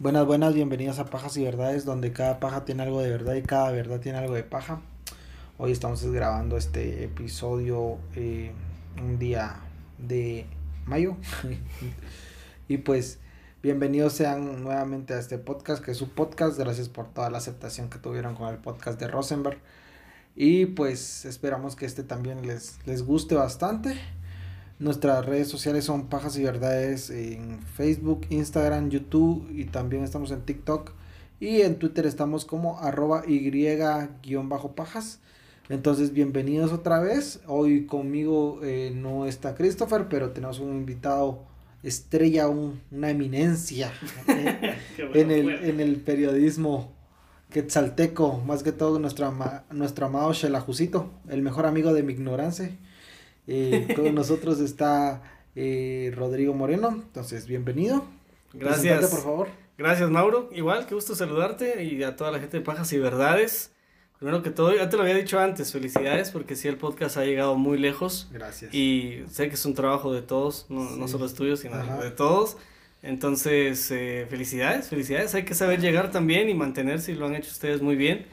Buenas, buenas, bienvenidos a Pajas y Verdades, donde cada paja tiene algo de verdad y cada verdad tiene algo de paja. Hoy estamos grabando este episodio eh, un día de mayo. y pues, bienvenidos sean nuevamente a este podcast, que es su podcast. Gracias por toda la aceptación que tuvieron con el podcast de Rosenberg. Y pues esperamos que este también les, les guste bastante. Nuestras redes sociales son Pajas y Verdades en Facebook, Instagram, YouTube y también estamos en TikTok. Y en Twitter estamos como arroba y-pajas. Entonces, bienvenidos otra vez. Hoy conmigo eh, no está Christopher, pero tenemos un invitado estrella, una eminencia eh, en, el, en el periodismo quetzalteco, más que todo nuestro, nuestro amado Shelajucito, el mejor amigo de mi ignorancia. Eh, con nosotros está eh, Rodrigo Moreno, entonces bienvenido. Gracias. por favor. Gracias, Mauro. Igual, qué gusto saludarte y a toda la gente de Pajas y Verdades. Primero que todo, ya te lo había dicho antes, felicidades porque sí, el podcast ha llegado muy lejos. Gracias. Y sé que es un trabajo de todos, no, no solo es tuyo, sino de todos. Entonces, eh, felicidades, felicidades. Hay que saber llegar también y mantenerse y lo han hecho ustedes muy bien.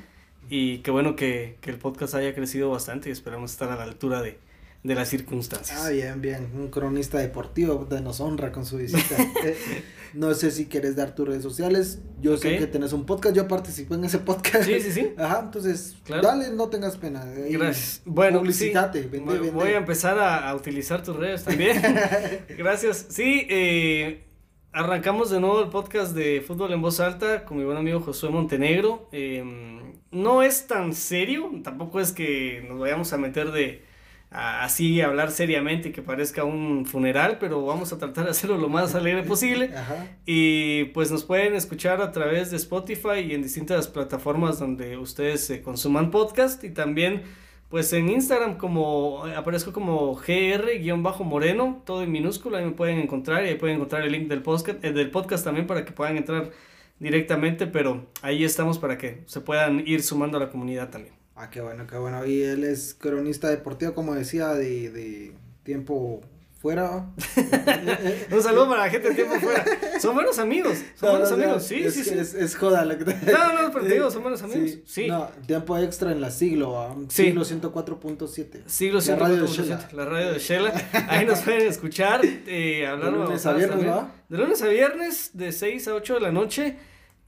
Y qué bueno que, que el podcast haya crecido bastante y esperamos estar a la altura de, de las circunstancias. Ah, bien, bien. Un cronista deportivo de nos honra con su visita. Eh, no sé si quieres dar tus redes sociales. Yo sé que tenés un podcast. Yo participé en ese podcast. Sí, sí, sí. Ajá, entonces, dale, no tengas pena. Gracias. Bueno, publicitate. Voy a empezar a, a, utilizar tus redes también. Gracias. Sí, eh, arrancamos de nuevo el podcast de Fútbol en Voz Alta con mi buen amigo Josué Montenegro. Eh, no es tan serio, tampoco es que nos vayamos a meter de así hablar seriamente que parezca un funeral, pero vamos a tratar de hacerlo lo más alegre posible. Y pues nos pueden escuchar a través de Spotify y en distintas plataformas donde ustedes eh, consuman podcast y también pues en Instagram como aparezco como gr-moreno, todo en minúscula, ahí me pueden encontrar y ahí pueden encontrar el link del podcast, eh, del podcast también para que puedan entrar directamente, pero ahí estamos para que se puedan ir sumando a la comunidad también. Ah, qué bueno, qué bueno. Y él es cronista deportivo, como decía, de, de tiempo fuera. Un saludo para la gente de tiempo fuera. Son buenos amigos. Son buenos amigos. Sí, es, sí, sí. Es, joda lo que te... No, no, pero te digo, son buenos amigos. Sí. No, tiempo extra en la siglo. Siglo 104.7. Siglo 104.7. La radio de Shela. Ahí nos pueden escuchar. Eh, hablar de lunes a viernes, ¿va? De lunes a viernes, de 6 a 8 de la noche.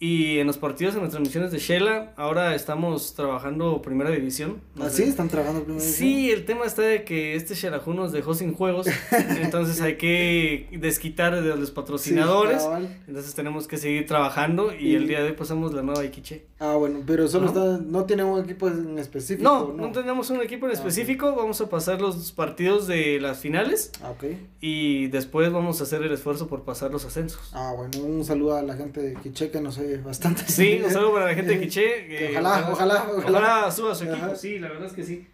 Y en los partidos, en las transmisiones de Shela, ahora estamos trabajando Primera División. ¿Ah, sí? ¿Están trabajando Primera División? Sí, el tema está de que este Xelajú nos dejó sin juegos, entonces hay que desquitar de los patrocinadores, entonces tenemos que seguir trabajando y, el día de hoy pasamos la nueva Iquiche. Ah, bueno, pero solo está, no tiene un equipo en específico. No, no, tenemos un equipo en ah, específico, vamos a pasar los partidos de las finales. Ah, ok. Y después vamos a hacer el esfuerzo por pasar los ascensos. Ah, bueno, un saludo a la gente de Quiche que nos bastante. Sí, un saludo para la gente de Quiche. ojalá, ojalá, ojalá, ojalá. suba su equipo, sí, la verdad es que sí.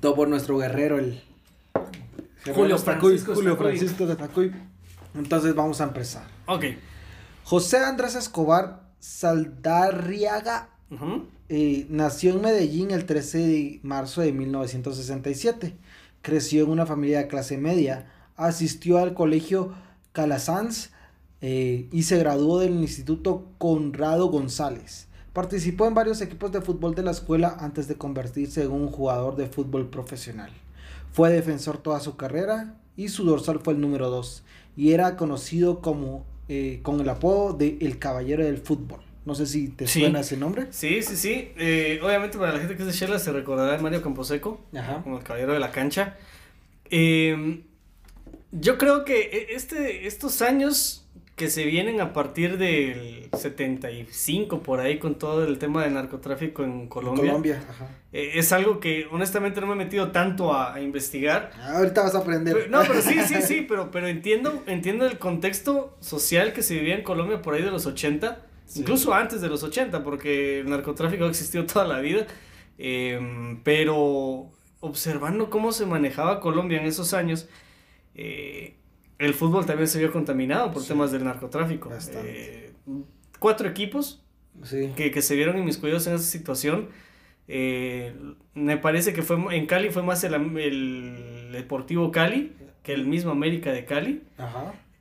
Todo por nuestro guerrero, el Julio Francisco, Julio Francisco de Tacuy. Entonces vamos a empezar. Ok. José Andrés Escobar Saldarriaga eh, nació en Medellín el 13 de marzo de 1967. Creció en una familia de clase media. Asistió al colegio Calasanz eh, y se graduó del Instituto Conrado González. Participó en varios equipos de fútbol de la escuela antes de convertirse en un jugador de fútbol profesional. Fue defensor toda su carrera y su dorsal fue el número 2 y era conocido como eh, con el apodo de El Caballero del Fútbol. No sé si te suena ese nombre. Sí, sí, sí. Eh, obviamente para la gente que es de Shela se recordará Mario Camposeco, como el Caballero de la Cancha. Yo creo que este, estos años que se vienen a partir del 75 por ahí con todo el tema del narcotráfico en Colombia. Colombia, ajá. Eh, es algo que honestamente no me he metido tanto a, investigar. Ah, ahorita vas a aprender. no, pero sí, sí, sí, pero, pero entiendo, entiendo el contexto social que se vivía en Colombia por ahí de los 80, incluso antes de los 80, porque el narcotráfico ha existido toda la vida. Em, pero observando cómo se manejaba Colombia en esos años, eh, el fútbol también se vio contaminado por temas del narcotráfico. Eh, cuatro equipos que, que, se vieron inmiscuidos en esa situación. Eh, me parece que fue en Cali fue más el, el, Deportivo Cali que el mismo América de Cali.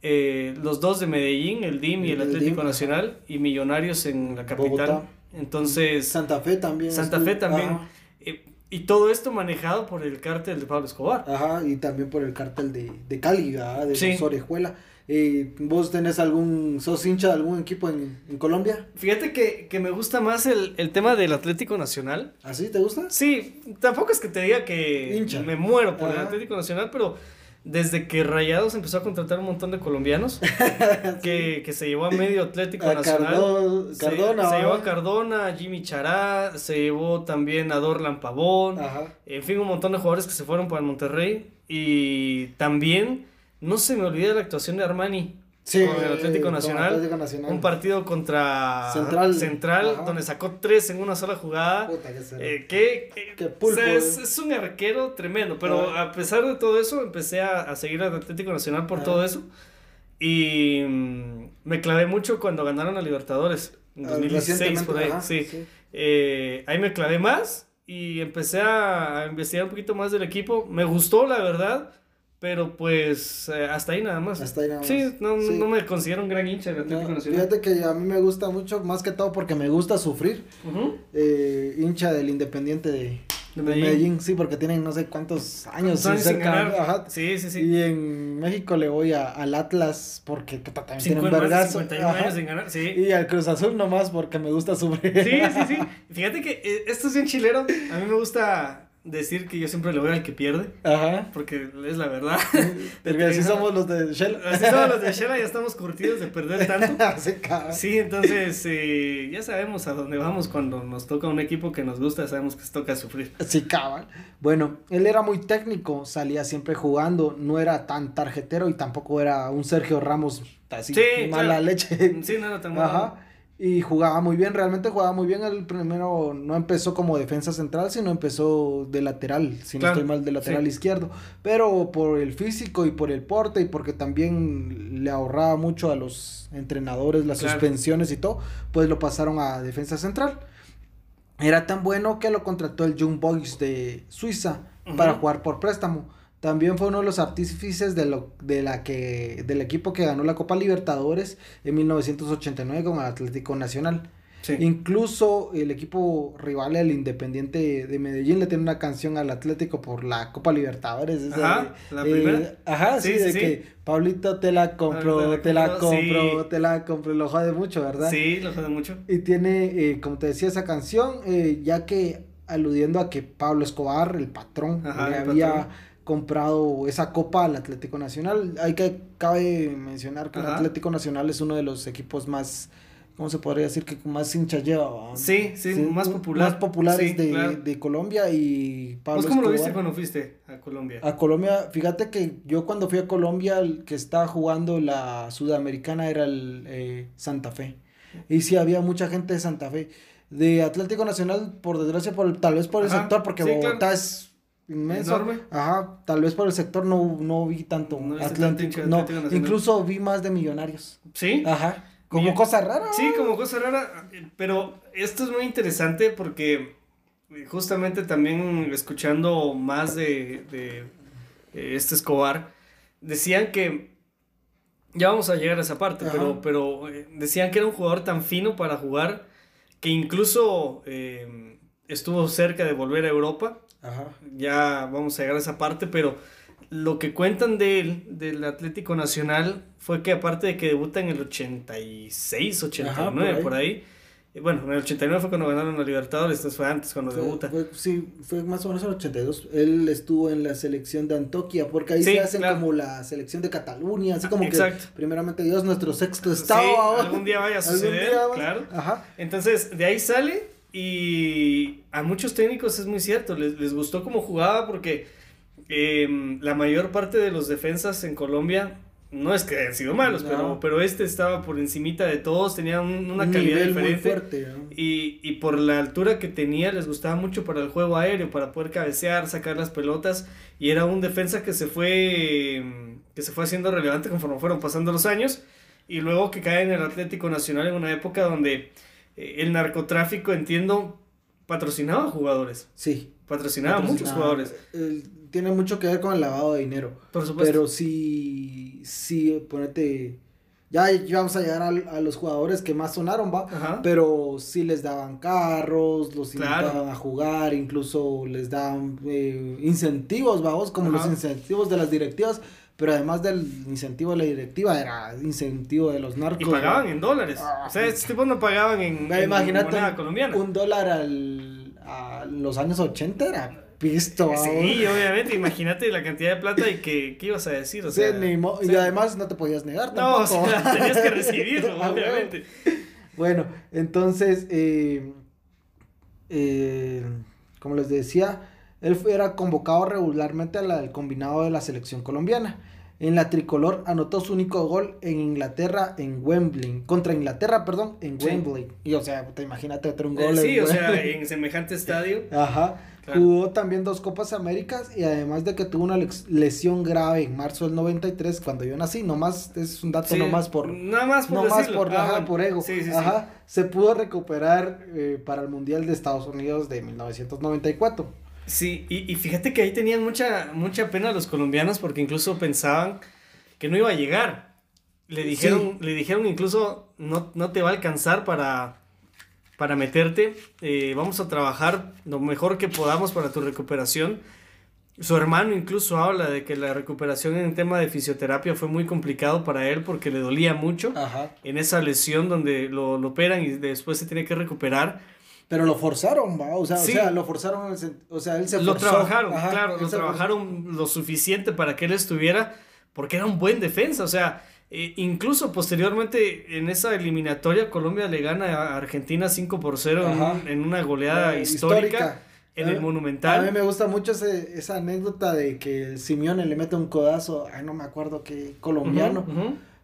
eh, los dos de Medellín, el DIM y el, Atlético Nacional, y Millonarios en la capital. Entonces... Santa Fe también. Santa Fe también. Eh, y todo esto manejado por el cártel de Pablo Escobar. Ajá, y también por el cártel de, de Cali, de sí. Orejuela. Eh, ¿Vos tenés algún, sos hincha de algún equipo en, Colombia? Fíjate que, me gusta más el, tema del Atlético Nacional. ¿Ah, sí? ¿Te gusta? Sí, tampoco es que te diga que me muero por el Atlético Nacional, pero desde que Rayados empezó a contratar un montón de colombianos, que, se llevó a medio Atlético Nacional. Cardona. Se, llevó a Cardona, a Jimmy Chará, se llevó también a Dorlan Pavón, en fin, un montón de jugadores que se fueron para Monterrey. Y también no se me olvida la actuación de Armani. Sí, con el Atlético Nacional, Un partido contra Central, donde sacó tres en una sola jugada. Puta, eh, que, eh. es, un arquero tremendo. Pero a pesar de todo eso, empecé a, seguir al Atlético Nacional por todo eso. Y mm, me clavé mucho cuando ganaron a Libertadores. En 2016, por ahí. sí. Eh, ahí me clavé más y empecé a investigar un poquito más del equipo. Me gustó, la verdad pero pues eh, hasta ahí nada más. Hasta ahí nada más. Sí, no, no me considero un gran hincha del Atlético Nacional. Fíjate que a mí me gusta mucho, más que todo porque me gusta sufrir. eh, hincha del Independiente de, de Medellín. sí, porque tienen no sé cuántos años sin ser Ajá. Sí, sí, sí. Y en México le voy a, al Atlas porque también tiene un vergazo. años sin ganar, sí. Y al Cruz Azul nomás porque me gusta sufrir. Sí, sí, sí. Fíjate que eh, esto es bien chilero. A mí me gusta decir que yo siempre lo veo al que pierde. Ajá. Porque es la verdad. Porque así somos los de Shell. Así somos los de Shell, ya estamos curtidos de perder tanto. sí, entonces eh, ya sabemos a dónde vamos cuando nos toca un equipo que nos gusta, sabemos que se toca sufrir. Sí, cabal. Bueno, él era muy técnico, salía siempre jugando, no era tan tarjetero y tampoco era un Sergio Ramos así mala leche. Sí, no era tan malo. Y jugaba muy bien, realmente jugaba muy bien. El primero no empezó como defensa central, sino empezó de lateral, si no estoy mal, de lateral izquierdo. Pero por el físico y por el porte y porque también le ahorraba mucho a los entrenadores las suspensiones y todo, pues lo pasaron a defensa central. Era tan bueno que lo contrató el Young Boys de Suiza para jugar por préstamo. También fue uno de los artífices de, lo, de la que, del equipo que ganó la Copa Libertadores en 1989 con el Atlético Nacional. Incluso el equipo rival, el Independiente de Medellín, le tiene una canción al Atlético por la Copa Libertadores. Ajá, la primera. Eh, ajá, sí, de que Pablito te la compro, te la compro, te la compro, lo jode mucho, ¿verdad? Sí, lo jode mucho. Y tiene, eh, como te decía, esa canción, eh, ya que aludiendo a que Pablo Escobar, el patrón, le había comprado esa copa al Atlético Nacional. Hay que, cabe mencionar que el Atlético Nacional es uno de los equipos más, ¿cómo se podría decir? Que más hinchas lleva. Sí, sí, más popular. Más populares de, Colombia y Pablo ¿Vos cómo lo viste cuando fuiste a Colombia? A Colombia, fíjate que yo cuando fui a Colombia, el que estaba jugando la Sudamericana era el eh, Santa Fe. Y sí, había mucha gente de Santa Fe. De Atlético Nacional, por desgracia, por, tal vez por el sector, porque Bogotá es inmenso. Enorme. Ajá, tal vez por el sector no, no vi tanto Atlético. no, incluso vi más de millonarios. Sí. Ajá. Como cosa rara. Sí, como cosa rara. Pero esto es muy interesante porque justamente también escuchando más de, de, este Escobar, decían que. Ya vamos a llegar a esa parte, pero, pero eh, decían que era un jugador tan fino para jugar que incluso eh, estuvo cerca de volver a Europa Ajá. Ya vamos a llegar a esa parte, pero lo que cuentan de él, del Atlético Nacional, fue que aparte de que debuta en el 86, 89, por ahí, eh, bueno, en el 89 fue cuando ganaron la Libertadores, esto fue antes cuando debuta. sí, fue más o menos en el 82. Él estuvo en la selección de Antoquia, porque ahí se hacen como la selección de Cataluña, así como que primeramente Dios, nuestro sexto estado. algún día vaya a suceder, claro. Ajá. Entonces, de ahí sale y a muchos técnicos es muy cierto, les, les gustó cómo jugaba porque em, la mayor parte de los defensas en Colombia no es que hayan sido malos, pero, pero este estaba por encimita de todos, tenía una calidad diferente. fuerte, y, y, por la altura que tenía, les gustaba mucho para el juego aéreo, para poder cabecear, sacar las pelotas. Y era un defensa que se fue, em, que se fue haciendo relevante conforme fueron pasando los años. Y luego que cae en el Atlético Nacional en una época donde el narcotráfico, entiendo, patrocinaba jugadores. Sí. Patrocinaba, muchos jugadores. tiene mucho que ver con el lavado de dinero. Por supuesto. Pero sí, sí, ponete ya, vamos a llegar a, los jugadores que más sonaron, va. Pero sí les daban carros, los invitaban a jugar, incluso les daban eh, incentivos, vamos, como los incentivos de las directivas. Pero además del incentivo de la directiva, era incentivo de los narcos. Y pagaban en dólares. Ah, o sea, estos tipos no pagaban en, moneda colombiana. Un dólar al, a los años 80 era pisto. Sí, obviamente, imagínate la cantidad de plata y que, ¿qué ibas a decir? O sea, y además no te podías negar tampoco. No, o sea, tenías que recibirlo, ah, obviamente. Bueno, entonces, eh, eh, como les decía, él era convocado regularmente al combinado de la selección colombiana. En la tricolor anotó su único gol en Inglaterra, en Wembley. Contra Inglaterra, perdón, en Wembley. Y o sea, te imagínate otro un gol. Eh, sí, o sea, en semejante estadio. Ajá. Jugó también dos Copas Américas y además de que tuvo una lesión grave en marzo del 93 cuando yo nací, nomás es un dato nomás por nada más por, por, ah, por ego. Ajá, se pudo recuperar eh, para el Mundial de Estados Unidos de 1994. Sí, y, y fíjate que ahí tenían mucha mucha pena los colombianos porque incluso pensaban que no iba a llegar. Le dijeron le dijeron incluso no no te va a alcanzar para para meterte. Eh, vamos a trabajar lo mejor que podamos para tu recuperación. Su hermano incluso habla de que la recuperación en tema de fisioterapia fue muy complicado para él porque le dolía mucho en esa lesión donde lo, operan y después se tiene que recuperar. Pero lo forzaron, ¿va? O sea, lo forzaron, o sea, él se Lo trabajaron, claro, lo trabajaron lo suficiente para que él estuviera, porque era un buen defensa, o sea, eh, incluso posteriormente en esa eliminatoria Colombia le gana a Argentina 5 por 0 en, una goleada histórica, en el Monumental. A mí me gusta mucho esa anécdota de que Simeone le mete un codazo, ay no me acuerdo qué colombiano,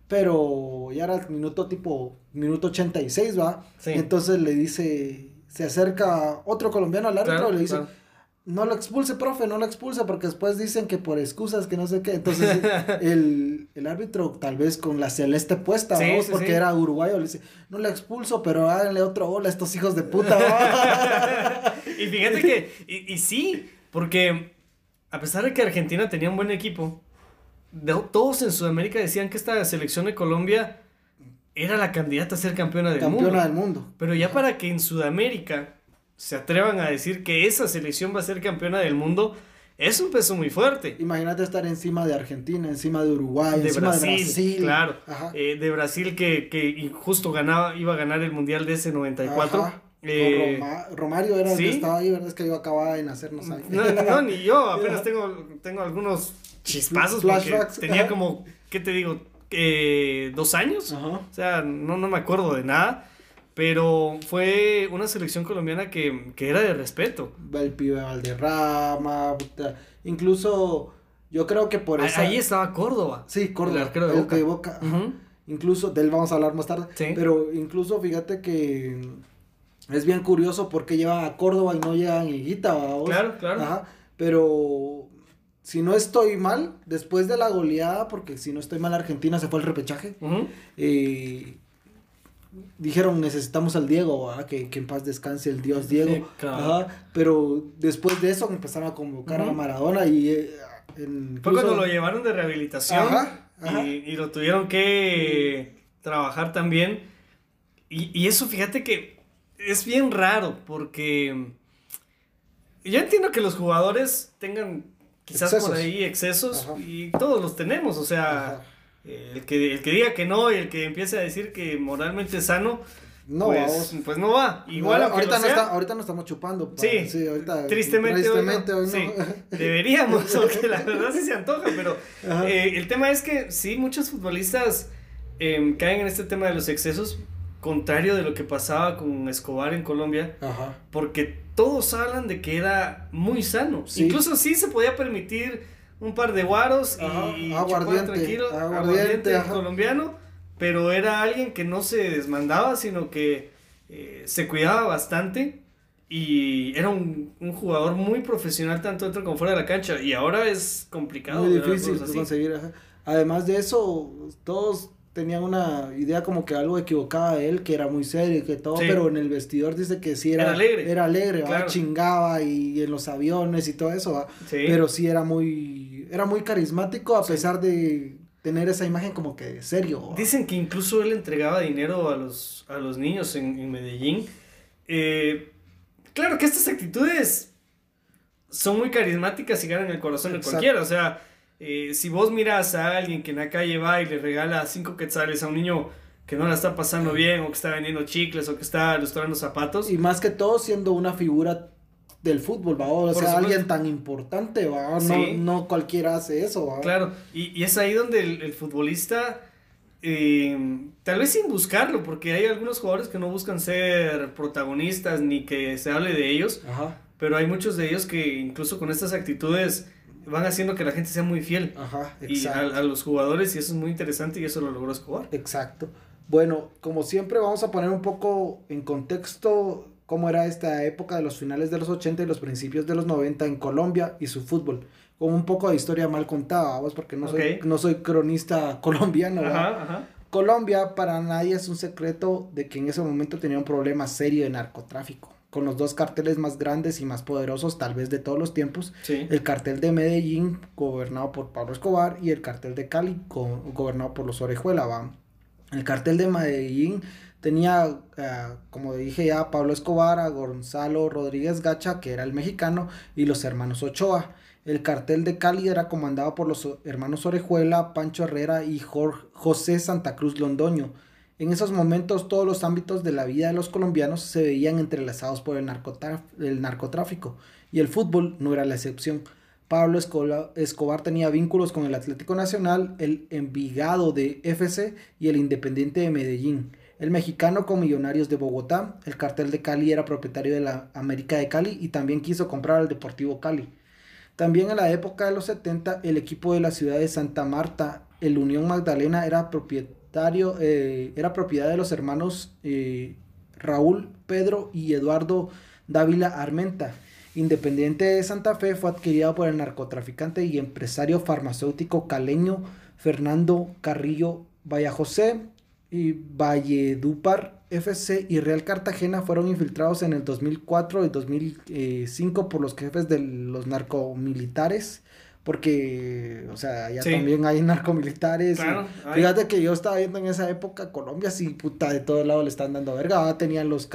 pero ya era el minuto tipo, minuto 86, ¿va? Entonces le dice, se acerca otro colombiano al árbitro y le dice no lo expulse, profe, no lo expulse, porque después dicen que por excusas, que no sé qué. Entonces, el, árbitro, tal vez con la celeste puesta, vamos, porque era uruguayo, le dice, no le expulso, pero háganle otro gol a estos hijos de puta. y fíjate que, y, sí, porque a pesar de que Argentina tenía un buen equipo, todos en Sudamérica decían que esta selección de Colombia era la candidata a ser campeona del mundo. Campeona del mundo. Pero ya para que en Sudamérica se atrevan a decir que esa selección va a ser campeona del mundo, es un peso muy fuerte. Imagínate estar encima de Argentina, encima de Uruguay, de encima Brasil, de Brasil. Claro, eh, de Brasil que, que justo ganaba, iba a ganar el Mundial de ese 94. Eh, Romario era el que estaba ahí, ¿verdad? Es que yo acababa de nacer, no No, no, ni yo, apenas tengo, tengo algunos chispazos porque tenía como, ¿qué te digo? Eh, dos años. O sea, no, no me acuerdo de nada. Pero fue una selección colombiana que, era de respeto. El pibe Valderrama, incluso yo creo que por eso. Ahí estaba Córdoba. Sí, Córdoba. El de Boca. Incluso, de él vamos a hablar más tarde. Pero incluso fíjate que es bien curioso porque llevan a Córdoba y no llegan a Higuita. Claro, claro. Pero si no estoy mal, después de la goleada, porque si no estoy mal, Argentina se fue al repechaje. eh, dijeron necesitamos al Diego, que, en paz descanse el Dios Diego. pero después de eso empezaron a convocar a Maradona y... Eh, Fue cuando lo llevaron de rehabilitación Y, lo tuvieron que trabajar también. Y, y, eso fíjate que es bien raro porque yo entiendo que los jugadores tengan quizás por ahí excesos y todos los tenemos, o sea... El, que, el que diga que no y el que empiece a decir que moralmente es sano, no, pues, pues no va. Igual ahorita, no está, ahorita no estamos chupando. Sí, sí ahorita, tristemente, tristemente hoy no. deberíamos, porque la verdad sí se antoja, pero eh, el tema es que sí, muchos futbolistas em, caen en este tema de los excesos, contrario de lo que pasaba con Escobar en Colombia, Ajá. porque todos hablan de que era muy sano. Incluso sí se podía permitir un par de guaros y aguardiente, tranquilo, aguardiente, colombiano, pero era alguien que no se desmandaba, sino que eh, se cuidaba bastante y era un, jugador muy profesional tanto dentro como fuera de la cancha y ahora es complicado. Muy difícil conseguir. Además de eso, todos tenían una idea como que algo equivocaba de él, que era muy serio y que todo, pero en el vestidor dice que sí era, era alegre, era alegre chingaba y, en los aviones y todo eso, pero sí era muy, era muy carismático a pesar de tener esa imagen como que serio. Dicen que incluso él entregaba dinero a los, a los niños en, Medellín. Eh, claro que estas actitudes son muy carismáticas y ganan el corazón de cualquiera, o sea eh, si vos miras a alguien que en la calle va y le regala cinco quetzales a un niño que no la está pasando bien o que está vendiendo chicles o que está ilustrando zapatos. Y más que todo siendo una figura del fútbol, ¿va? O sea, alguien tan importante, ¿va? No, no cualquiera hace eso, ¿va? Claro, y, y es ahí donde el, futbolista, eh, tal vez sin buscarlo, porque hay algunos jugadores que no buscan ser protagonistas ni que se hable de ellos, Ajá. pero hay muchos de ellos que incluso con estas actitudes van haciendo que la gente sea muy fiel Ajá, y a, los jugadores y eso es muy interesante y eso lo logró Escobar. Exacto. Bueno, como siempre vamos a poner un poco en contexto cómo era esta época de los finales de los 80 y los principios de los 90 en Colombia y su fútbol. Como un poco de historia mal contada, vamos, porque no, soy, no soy cronista colombiano. Ajá, ajá. Colombia para nadie es un secreto de que en ese momento tenía un problema serio de narcotráfico con los dos carteles más grandes y más poderosos tal vez de todos los tiempos. El cartel de Medellín, gobernado por Pablo Escobar, y el cartel de Cali, gobernado por los Orejuela. El cartel de Medellín tenía, eh, como dije ya, Pablo Escobar, a Gonzalo Rodríguez Gacha, que era el mexicano, y los hermanos Ochoa. El cartel de Cali era comandado por los hermanos Orejuela, Pancho Herrera y José Santa Cruz Londoño. En esos momentos todos los ámbitos de la vida de los colombianos se veían entrelazados por el, narcotráfico y el fútbol no era la excepción. Pablo Escobar tenía vínculos con el Atlético Nacional, el Envigado de FC y el Independiente de Medellín. El mexicano con Millonarios de Bogotá, el cartel de Cali era propietario de la América de Cali y también quiso comprar al Deportivo Cali. También en la época de los 70, el equipo de la ciudad de Santa Marta, el Unión Magdalena, era propietario eh, era propiedad de los hermanos eh, Raúl, Pedro y Eduardo Dávila Armenta. Independiente de Santa Fe fue adquirido por el narcotraficante y empresario farmacéutico caleño Fernando Carrillo Vallajosé y Valledupar FC y Real Cartagena fueron infiltrados en el 2004 y 2005 por los jefes de los narcomilitares porque, o sea, ya también hay narcomilitares. Fíjate que yo estaba viendo en esa época Colombia, sí, puta, de todos lados le están dando verga. tenían los,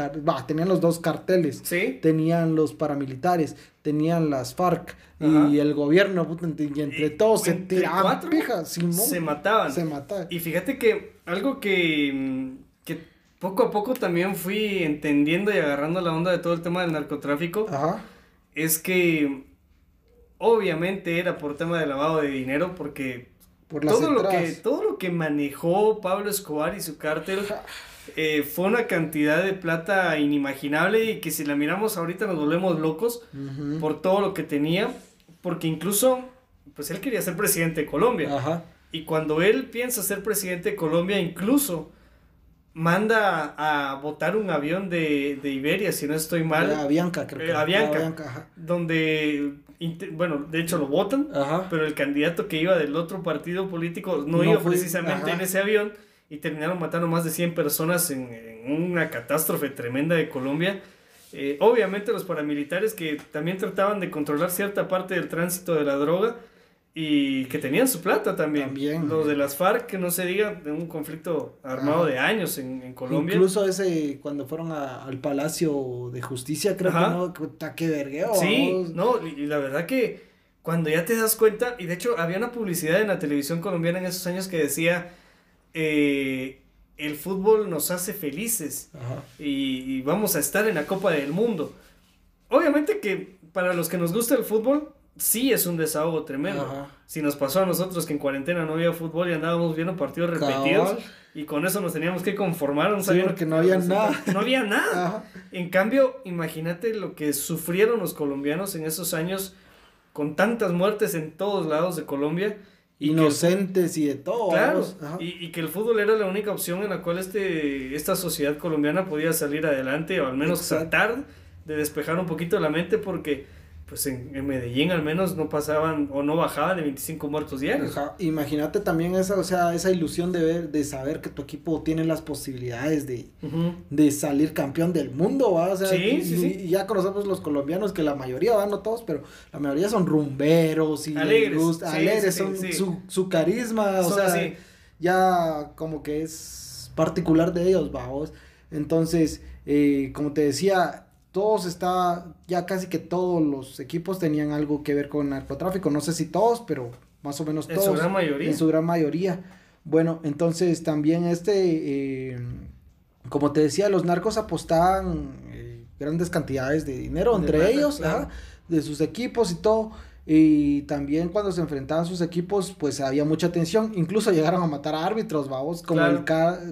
tenían los dos carteles. Tenían los paramilitares, tenían las FARC y el gobierno, puta, y entre todos se tiraban se mataban. Se mataban. Y fíjate que algo que, que poco a poco también fui entendiendo y agarrando la onda de todo el tema del narcotráfico. Es que obviamente era por tema de lavado de dinero, porque todo, lo que, todo lo que manejó Pablo Escobar y su cártel eh, fue una cantidad de plata inimaginable y que si la miramos ahorita nos volvemos locos por todo lo que tenía, porque incluso, pues él quería ser presidente de Colombia. Y cuando él piensa ser presidente de Colombia, incluso manda a, votar un avión de, Iberia, si no estoy mal. A Bianca, creo que. a Bianca, donde bueno, de hecho lo votan, pero el candidato que iba del otro partido político no, iba precisamente en ese avión y terminaron matando más de 100 personas en, una catástrofe tremenda de Colombia. Eh, obviamente los paramilitares que también trataban de controlar cierta parte del tránsito de la droga, y que tenían su plata también. también. Los de las FARC, que no se diga, de un conflicto armado de años en, en, Colombia. Incluso ese, cuando fueron al Palacio de Justicia, creo que no, que vergueo. Sí, no, y, la verdad que cuando ya te das cuenta, y de hecho había una publicidad en la televisión colombiana en esos años que decía, eh, el fútbol nos hace felices y, y vamos a estar en la Copa del Mundo. Obviamente que para los que nos gusta el fútbol, sí es un desahogo tremendo. Si nos pasó a nosotros que en cuarentena no había fútbol y andábamos viendo partidos repetidos y con eso nos teníamos que conformar, no que no había nada. No había nada. En cambio, imagínate lo que sufrieron los colombianos en esos años con tantas muertes en todos lados de Colombia. Inocentes y de todo. Claro, y, y, que el fútbol era la única opción en la cual este, esta sociedad colombiana podía salir adelante o al menos tratar de despejar un poquito la mente porque pues en, Medellín al menos no pasaban o no bajaban de 25 muertos diarios. Imagínate también esa, o sea, esa ilusión de ver, de saber que tu equipo tiene las posibilidades de, de salir campeón del mundo, ¿va? O sea, y, ya conocemos los colombianos que la mayoría, ¿va? No todos, pero la mayoría son rumberos y alegres, alegres son su, su, carisma, o sea, ya como que es particular de ellos, vamos. Entonces, eh, como te decía, todos está, ya casi que todos los equipos tenían algo que ver con narcotráfico, no sé si todos, pero más o menos todos. En su gran mayoría. En su gran mayoría. Bueno, entonces también este, eh, como te decía, los narcos apostaban eh, grandes cantidades de dinero entre ellos, de sus equipos y todo. Y también cuando se enfrentaban sus equipos, pues había mucha tensión. Incluso llegaron a matar a árbitros, vamos, como, el,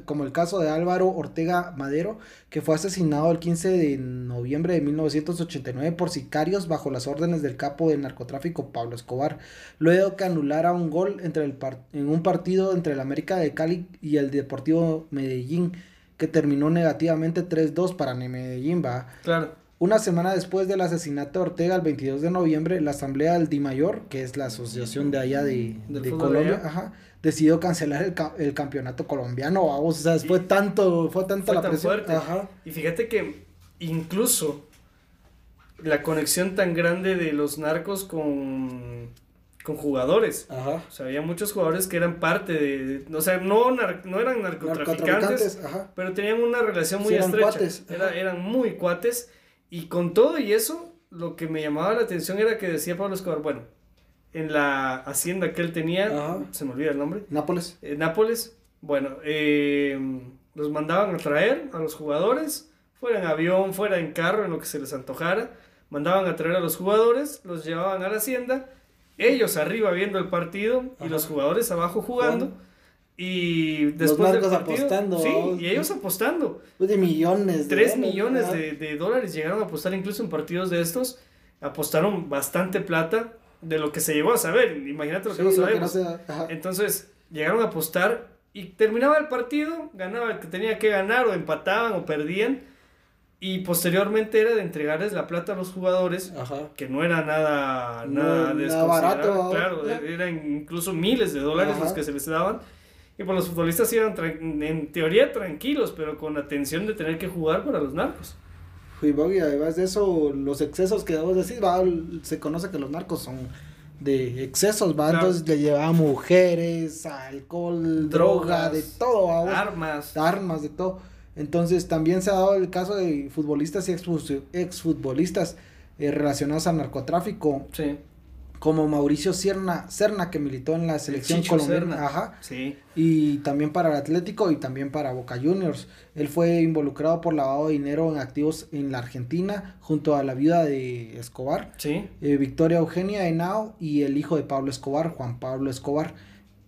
como el caso de Álvaro Ortega Madero, que fue asesinado el 15 de noviembre de 1989 por sicarios bajo las órdenes del capo de narcotráfico Pablo Escobar, luego que anulara un gol entre el en un partido entre el América de Cali y el Deportivo Medellín, que terminó negativamente 3-2 para Medellín, va. Claro. Una semana después del asesinato de Ortega, el 22 de noviembre, la Asamblea del Mayor, que es la asociación de allá de, Colombia, decidió cancelar el, campeonato colombiano. Vamos, o sea, fue tanto, fue tanta la presión. Y fíjate que incluso la conexión tan grande de los narcos con, con jugadores. O sea, había muchos jugadores que eran parte de, o sea, no, no eran narcotraficantes, pero tenían una relación muy estrecha. eran muy cuates y con todo y eso, lo que me llamaba la atención era que decía Pablo Escobar, bueno, en la hacienda que él tenía, se me olvida el nombre. Nápoles. Eh, Nápoles, bueno, eh, los mandaban a traer a los jugadores, fuera en avión, fuera en carro, en lo que se les antojara, mandaban a traer a los jugadores, los llevaban a la hacienda, ellos arriba viendo el partido y los jugadores abajo jugando. Y después los apostando. Sí, y ellos apostando. Pues de millones. De Tres millones de, dólares llegaron a apostar incluso en partidos de estos. Apostaron bastante plata de lo que se llegó a saber. Imagínate lo que no sabemos. Entonces, llegaron a apostar y terminaba el partido, ganaba el que tenía que ganar, o empataban o perdían. Y posteriormente era de entregarles la plata a los jugadores, que no era nada, nada, nada barato. Claro, eran incluso miles de dólares los que se les daban y pues los futbolistas iban en teoría tranquilos, pero con la tensión de tener que jugar para los narcos. Y además de eso, los excesos que debo decir, va, se conoce que los narcos son de excesos, va, entonces le llevaban mujeres, alcohol, droga, de todo, armas, armas, de todo. Entonces también se ha dado el caso de futbolistas y exfutbolistas eh, relacionados al narcotráfico. Sí como Mauricio Cerna, Cerna que militó en la selección colombiana, ajá, sí. y también para el Atlético y también para Boca Juniors. Él fue involucrado por lavado de dinero en activos en la Argentina junto a la viuda de Escobar, sí. Eh, Victoria Eugenia Henao y el hijo de Pablo Escobar, Juan Pablo Escobar,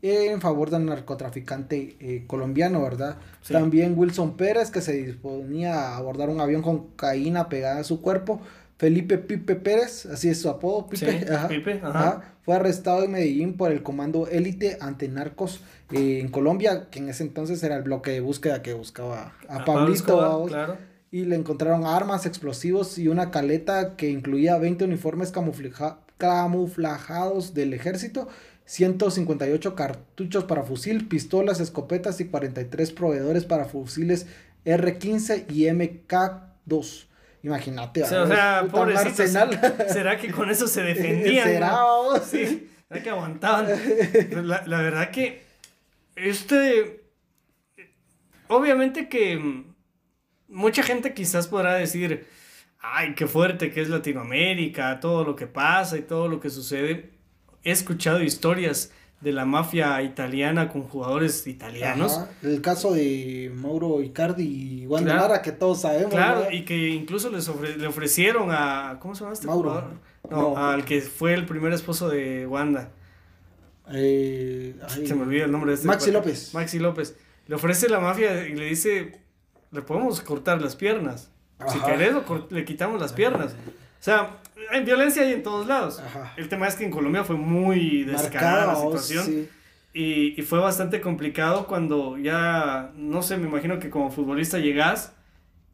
en favor del narcotraficante eh, colombiano, ¿verdad? También Wilson Pérez que se disponía a abordar un avión con cocaína pegada a su cuerpo Felipe Pipe Pérez, así es su apodo, Pipe, fue arrestado en Medellín por el comando élite ante narcos eh, en Colombia, que en ese entonces era el bloque de búsqueda que buscaba a, Pablito. Y le encontraron armas, explosivos y una caleta que incluía 20 uniformes camuflajados del ejército, 158 cartuchos para fusil, pistolas, escopetas y 43 proveedores para fusiles R15 y MK2. Imagínate. O sea, ¿será que con eso se defendían? ¿Será? Sí, ¿será que aguantaban? La, la verdad que este... Obviamente que mucha gente quizás podrá decir, ay, qué fuerte que es Latinoamérica, todo lo que pasa y todo lo que sucede. He escuchado historias de la mafia italiana con jugadores italianos. El caso de Mauro Icardi y Wanda que todos sabemos. Claro, y que incluso les le ofrecieron a. ¿Cómo se llama este Mauro. No, al que fue el primer esposo de Wanda. Eh, se me olvida el nombre de este. Maxi López. Maxi López. Le ofrece la mafia y le dice: Le podemos cortar las piernas. Si querés, le quitamos las piernas. O sea, en violencia hay en todos lados. El tema es que en Colombia fue muy descarada la situación. Y, fue bastante complicado cuando ya, no sé, me imagino que como futbolista llegas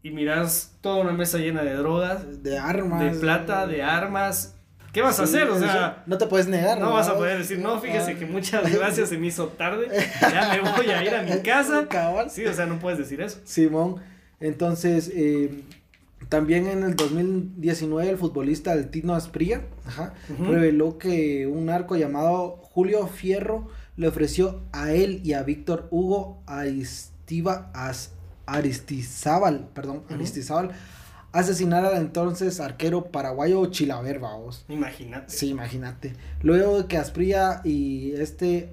y miras toda una mesa llena de drogas. De armas. De plata, de armas. ¿Qué vas a hacer? O sea, no te puedes negar. No, vas a poder decir, no, fíjese que muchas gracias, se me hizo tarde, ya me voy a ir a mi casa. Sí, o sea, no puedes decir eso. Simón, entonces, eh, también en el 2019 el futbolista del Tino Aspría reveló que un narco llamado Julio Fierro le ofreció a él y a Víctor Hugo Aristiva Aristizábal, perdón, Aristizábal asesinar al entonces arquero paraguayo Chilaver, vamos. Imagínate. Sí, imagínate. Luego de que Aspría y este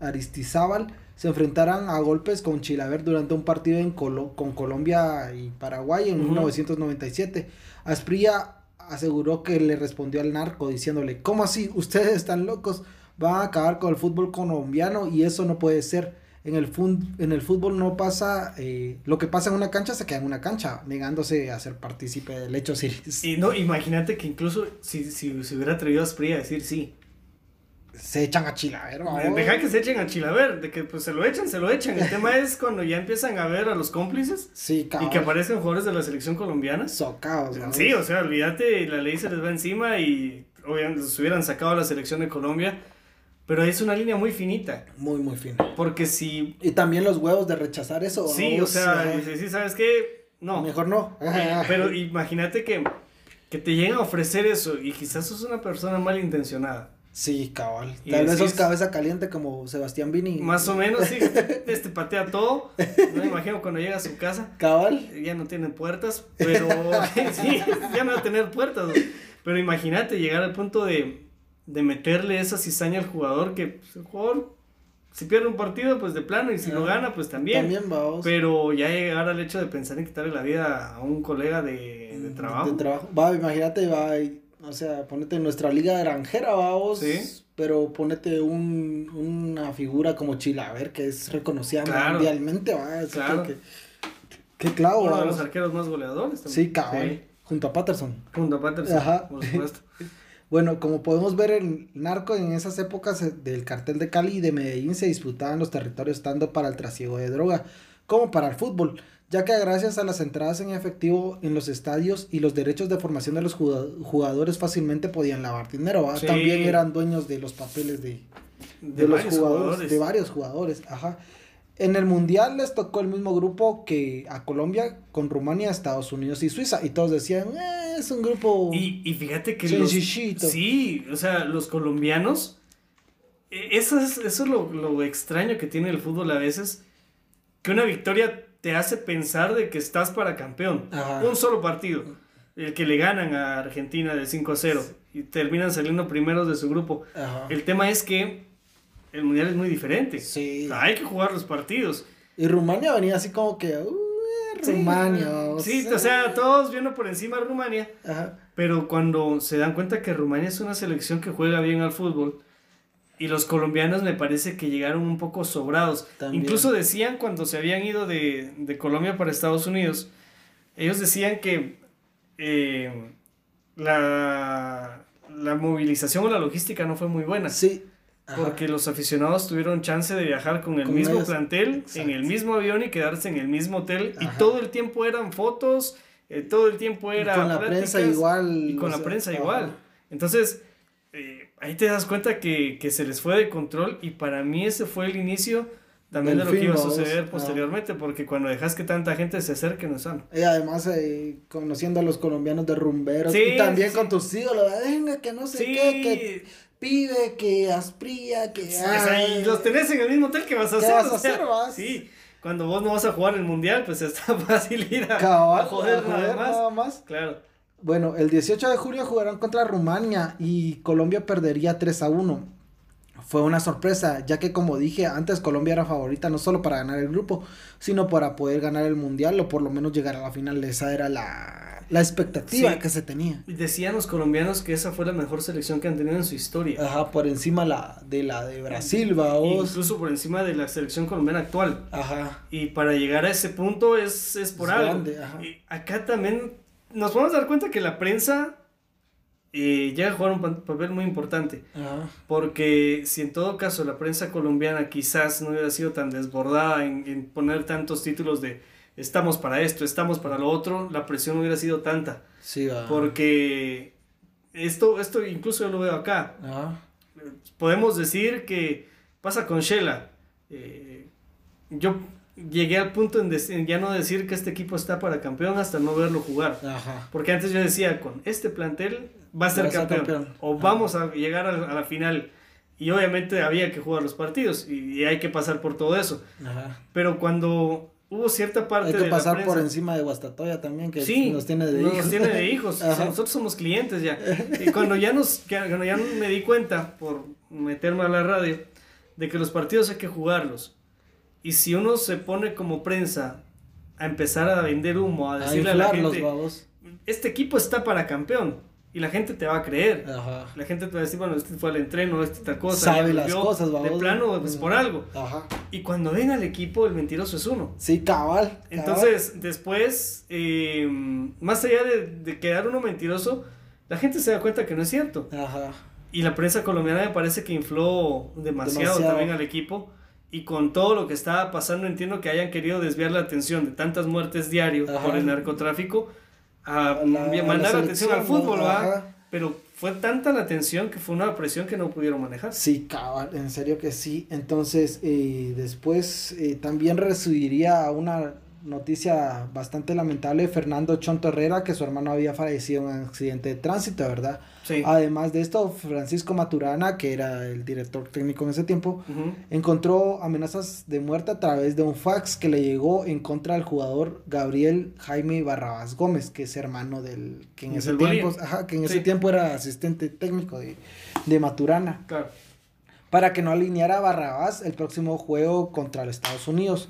Aristizábal se enfrentaran a golpes con Chilaver durante un partido en con Colombia y Paraguay en 1997. Aspría aseguró que le respondió al narco diciéndole, ¿cómo así? Ustedes están locos, van a acabar con el fútbol colombiano y eso no puede ser en el, en el fútbol no pasa, eh, lo que pasa en una cancha se queda en una cancha, negándose a ser partícipe del hecho series. Y no, imagínate que incluso si, si se hubiera atrevido a Spria a decir sí. Se echan a Chilaver, Deja que se echen a Chilaver, de que pues se lo echan, se lo echan. El tema es cuando ya empiezan a ver a los cómplices sí, y que aparecen jugadores de la selección colombiana. Socaos, Sí, o sea, olvídate, la ley se les va encima y obviamente se hubieran sacado a la selección de Colombia pero es una línea muy finita. Muy, muy fina. Porque si... Y también los huevos de rechazar eso. Sí, o sea, sí, ¿sabes qué? No. Mejor no. Eh, pero imagínate que, que te lleguen a ofrecer eso y quizás sos una persona malintencionada. Sí, cabal. Tal vez sos cabeza caliente como Sebastián Vini. Más o menos, sí. este patea todo. No me imagino cuando llega a su casa. Cabal. Ya no tiene puertas, pero sí, ya no va a tener puertas. Pero imagínate llegar al punto de de meterle esa cizaña al jugador que pues, el jugador si pierde un partido pues de plano y si lo gana pues también. También vamos. Pero ya llegar al hecho de pensar en quitarle la vida a un colega de, de trabajo. De trabajo. Va, imagínate, va, o sea, ponete en nuestra liga granjera, vamos. Sí. Pero ponete un, una figura como Chilaver que es reconocida mundialmente, va. Claro. Que, que, claro, Uno de los arqueros más goleadores también. Sí, cabrón. Junto a Patterson. Junto a Patterson, Ajá. por supuesto. Bueno, como podemos ver, el narco en esas épocas eh, del cartel de Cali y de Medellín se disputaban los territorios tanto para el trasiego de droga como para el fútbol, ya que gracias a las entradas en efectivo en los estadios y los derechos de formación de los jugadores fácilmente podían lavar dinero. También eran dueños de los papeles de, de, los jugadores, de varios jugadores. Ajá. En el Mundial les tocó el mismo grupo que a Colombia con Rumania, Estados Unidos y Suiza. Y todos decían, eh, es un grupo... Y, y fíjate que... Los, sí, o sea, los colombianos... E, eso es, eso es lo, lo, extraño que tiene el fútbol a veces. Que una victoria te hace pensar de que estás para campeón. Un solo partido. El que le ganan a Argentina de 5 a 0. Y terminan saliendo primeros de su grupo. El tema es que el mundial es muy diferente. Sí. hay que jugar los partidos. Y Rumania venía así como que. Rumania. Sí, o sea, todos viendo por encima a Rumania. Ajá. Pero cuando se dan cuenta que Rumania es una selección que juega bien al fútbol. Y los colombianos me parece que llegaron un poco sobrados. Incluso decían cuando se habían ido de, de Colombia para Estados Unidos. Ellos decían que eh, la, la movilización o la logística no fue muy buena. Sí. Porque los aficionados tuvieron chance de viajar con el mismo plantel, en el mismo avión y quedarse en el mismo hotel. Y todo el tiempo eran fotos, eh, todo el tiempo era. Y con la prensa igual. Y con la prensa igual. Entonces, eh, ahí te das cuenta que, se les fue de control. Y para mí ese fue el inicio también de lo que iba a suceder posteriormente, porque cuando dejas que tanta gente se acerque no es sano. Y además eh, conociendo a los colombianos de rumberos y también con tus ídolos, venga, que no sé qué, que pide, que aspría, que... y los tenés en el mismo hotel, ¿qué vas a hacer? Vas a hacer Sí, cuando vos no vas a jugar el mundial, pues está fácil ir a, joder, nada, más. Claro. Bueno, el 18 de julio jugarán contra Rumania y Colombia perdería 3 a 1 fue una sorpresa, ya que como dije antes, Colombia era favorita no solo para ganar el grupo, sino para poder ganar el mundial o por lo menos llegar a la final. Esa era la, la expectativa que se tenía. Decían los colombianos que esa fue la mejor selección que han tenido en su historia. Ajá, por encima la, de la de Brasil, vamos. Incluso por encima de la selección colombiana actual. Ajá. Y para llegar a ese punto es, es por algo. Y acá también nos podemos dar cuenta que la prensa eh, llega a jugar un papel muy importante. Porque si en todo caso la prensa colombiana quizás no hubiera sido tan desbordada en, poner tantos títulos de estamos para esto, estamos para lo otro, la presión no hubiera sido tanta. Sí, Porque esto, esto incluso yo lo veo acá. Podemos decir que pasa con Shela. Eh, yo llegué al punto en, ya no decir que este equipo está para campeón hasta no verlo jugar. Porque antes yo decía, con este plantel va a ser, campeón, O vamos a llegar a, la final. Y obviamente había que jugar los partidos y, hay que pasar por todo eso. Pero cuando hubo cierta parte Hay que pasar por encima de Guastatoya también, que nos tiene de hijos. Nos tiene de hijos. nosotros somos clientes ya. Y cuando ya, nos, cuando ya me di cuenta, por meterme a la radio, de que los partidos hay que jugarlos y si uno se pone como prensa a empezar a vender humo, a decirle a, la gente, este equipo está para campeón. Y la gente te va a creer. La gente te va a decir, bueno, este fue al entreno, este tal cosa. Sabe las cosas, De plano, pues por algo. Y cuando ven al equipo, el mentiroso es uno. Sí, cabal. Entonces, después, eh, más allá de, quedar uno mentiroso, la gente se da cuenta que no es cierto. Y la prensa colombiana me parece que infló demasiado. también al equipo y con todo lo que estaba pasando entiendo que hayan querido desviar la atención de tantas muertes diario por el narcotráfico a mandar la atención al fútbol, Pero fue tanta la atención que fue una presión que no pudieron manejar. Sí, cabal, en serio que sí. Entonces, eh, después eh, también recibiría una noticia bastante lamentable de Fernando Chonto Herrera, que su hermano había fallecido en un accidente de tránsito, ¿verdad? Además de esto, Francisco Maturana, que era el director técnico en ese tiempo, encontró amenazas de muerte a través de un fax que le llegó en contra del jugador Gabriel Jaime Barrabás Gómez, que es hermano del que en, ese tiempo, que en ese tiempo era asistente técnico de, de Maturana. Para que no alineara a Barrabás el próximo juego contra los Estados Unidos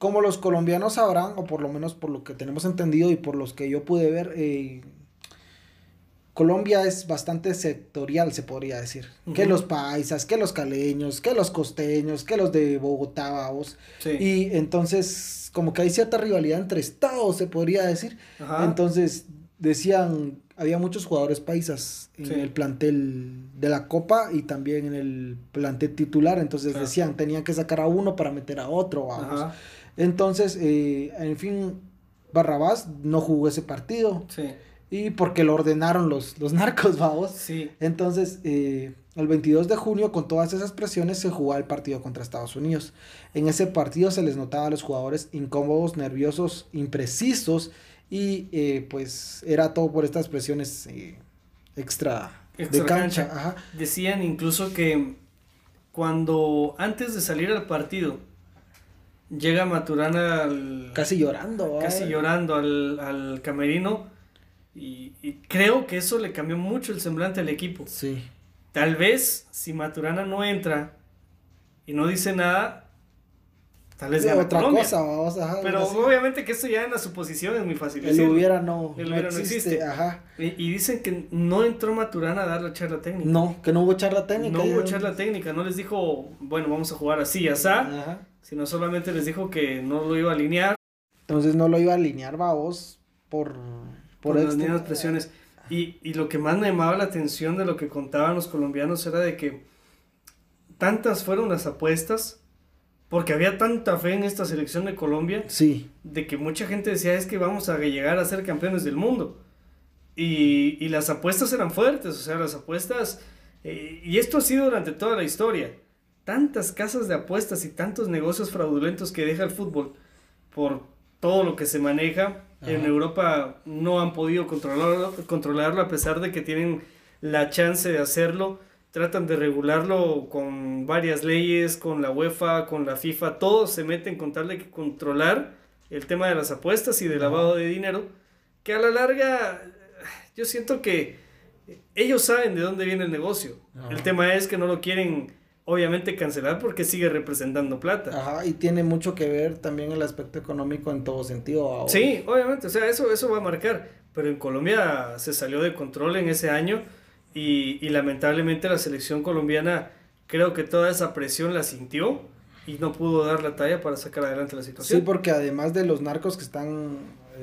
como los colombianos sabrán, o por lo menos por lo que tenemos entendido y por los que yo pude ver, eh, Colombia es bastante sectorial, se podría decir. Que los paisas, que los caleños, que los costeños, que los de Bogotá, vamos. Y entonces, como que hay cierta rivalidad entre estados, se podría decir. Entonces, decían, había muchos jugadores paisas en el plantel de la Copa y también en el plantel titular. Entonces, decían, tenían que sacar a uno para meter a otro, vamos. Entonces, eh, en fin, Barrabás no jugó ese partido. Sí. Y porque lo ordenaron los, los narcos, vamos. Sí. Entonces, eh, el 22 de junio, con todas esas presiones, se jugó el partido contra Estados Unidos. En ese partido se les notaba a los jugadores incómodos, nerviosos, imprecisos. Y eh, pues era todo por estas presiones extra, de cancha. Decían incluso que cuando antes de salir al partido llega Maturana al... Casi llorando. Casi llorando al, al camerino y, creo que eso le cambió mucho el semblante al equipo. Sí. Tal vez si Maturana no entra y no dice nada, tal vez gana otra cosa, vamos a Pero obviamente que eso ya en la suposición es muy fácil. El hubiera no, el hubiera no existe. Ajá. Y, dicen que no entró Maturana a dar la charla técnica. No, que no hubo charla técnica. No hubo charla técnica, no les dijo, bueno, vamos a jugar así, asá. Ajá. Sino solamente les dijo que no lo iba a alinear. Entonces no lo iba a alinear, vos, por por, las mismas presiones. Y, y lo que más me llamaba la atención de lo que contaban los colombianos era de que tantas fueron las apuestas, porque había tanta fe en esta selección de Colombia, sí. de que mucha gente decía es que vamos a llegar a ser campeones del mundo. Y, y las apuestas eran fuertes, o sea, las apuestas, eh, y esto ha sido durante toda la historia, tantas casas de apuestas y tantos negocios fraudulentos que deja el fútbol por todo lo que se maneja en Europa no han podido controlarlo, controlarlo a pesar de que tienen la chance de hacerlo. Tratan de regularlo con varias leyes, con la UEFA, con la FIFA. Todos se meten con tal de que controlar el tema de las apuestas y del lavado de dinero. Que a la larga yo siento que ellos saben de dónde viene el negocio. El tema es que no lo quieren obviamente cancelar porque sigue representando plata. Ajá, y tiene mucho que ver también el aspecto económico en todo sentido. Sí, obviamente, o sea, eso, eso va a marcar, pero en Colombia se salió de control en ese año y, y lamentablemente la selección colombiana creo que toda esa presión la sintió y no pudo dar la talla para sacar adelante la situación. Sí, porque además de los narcos que están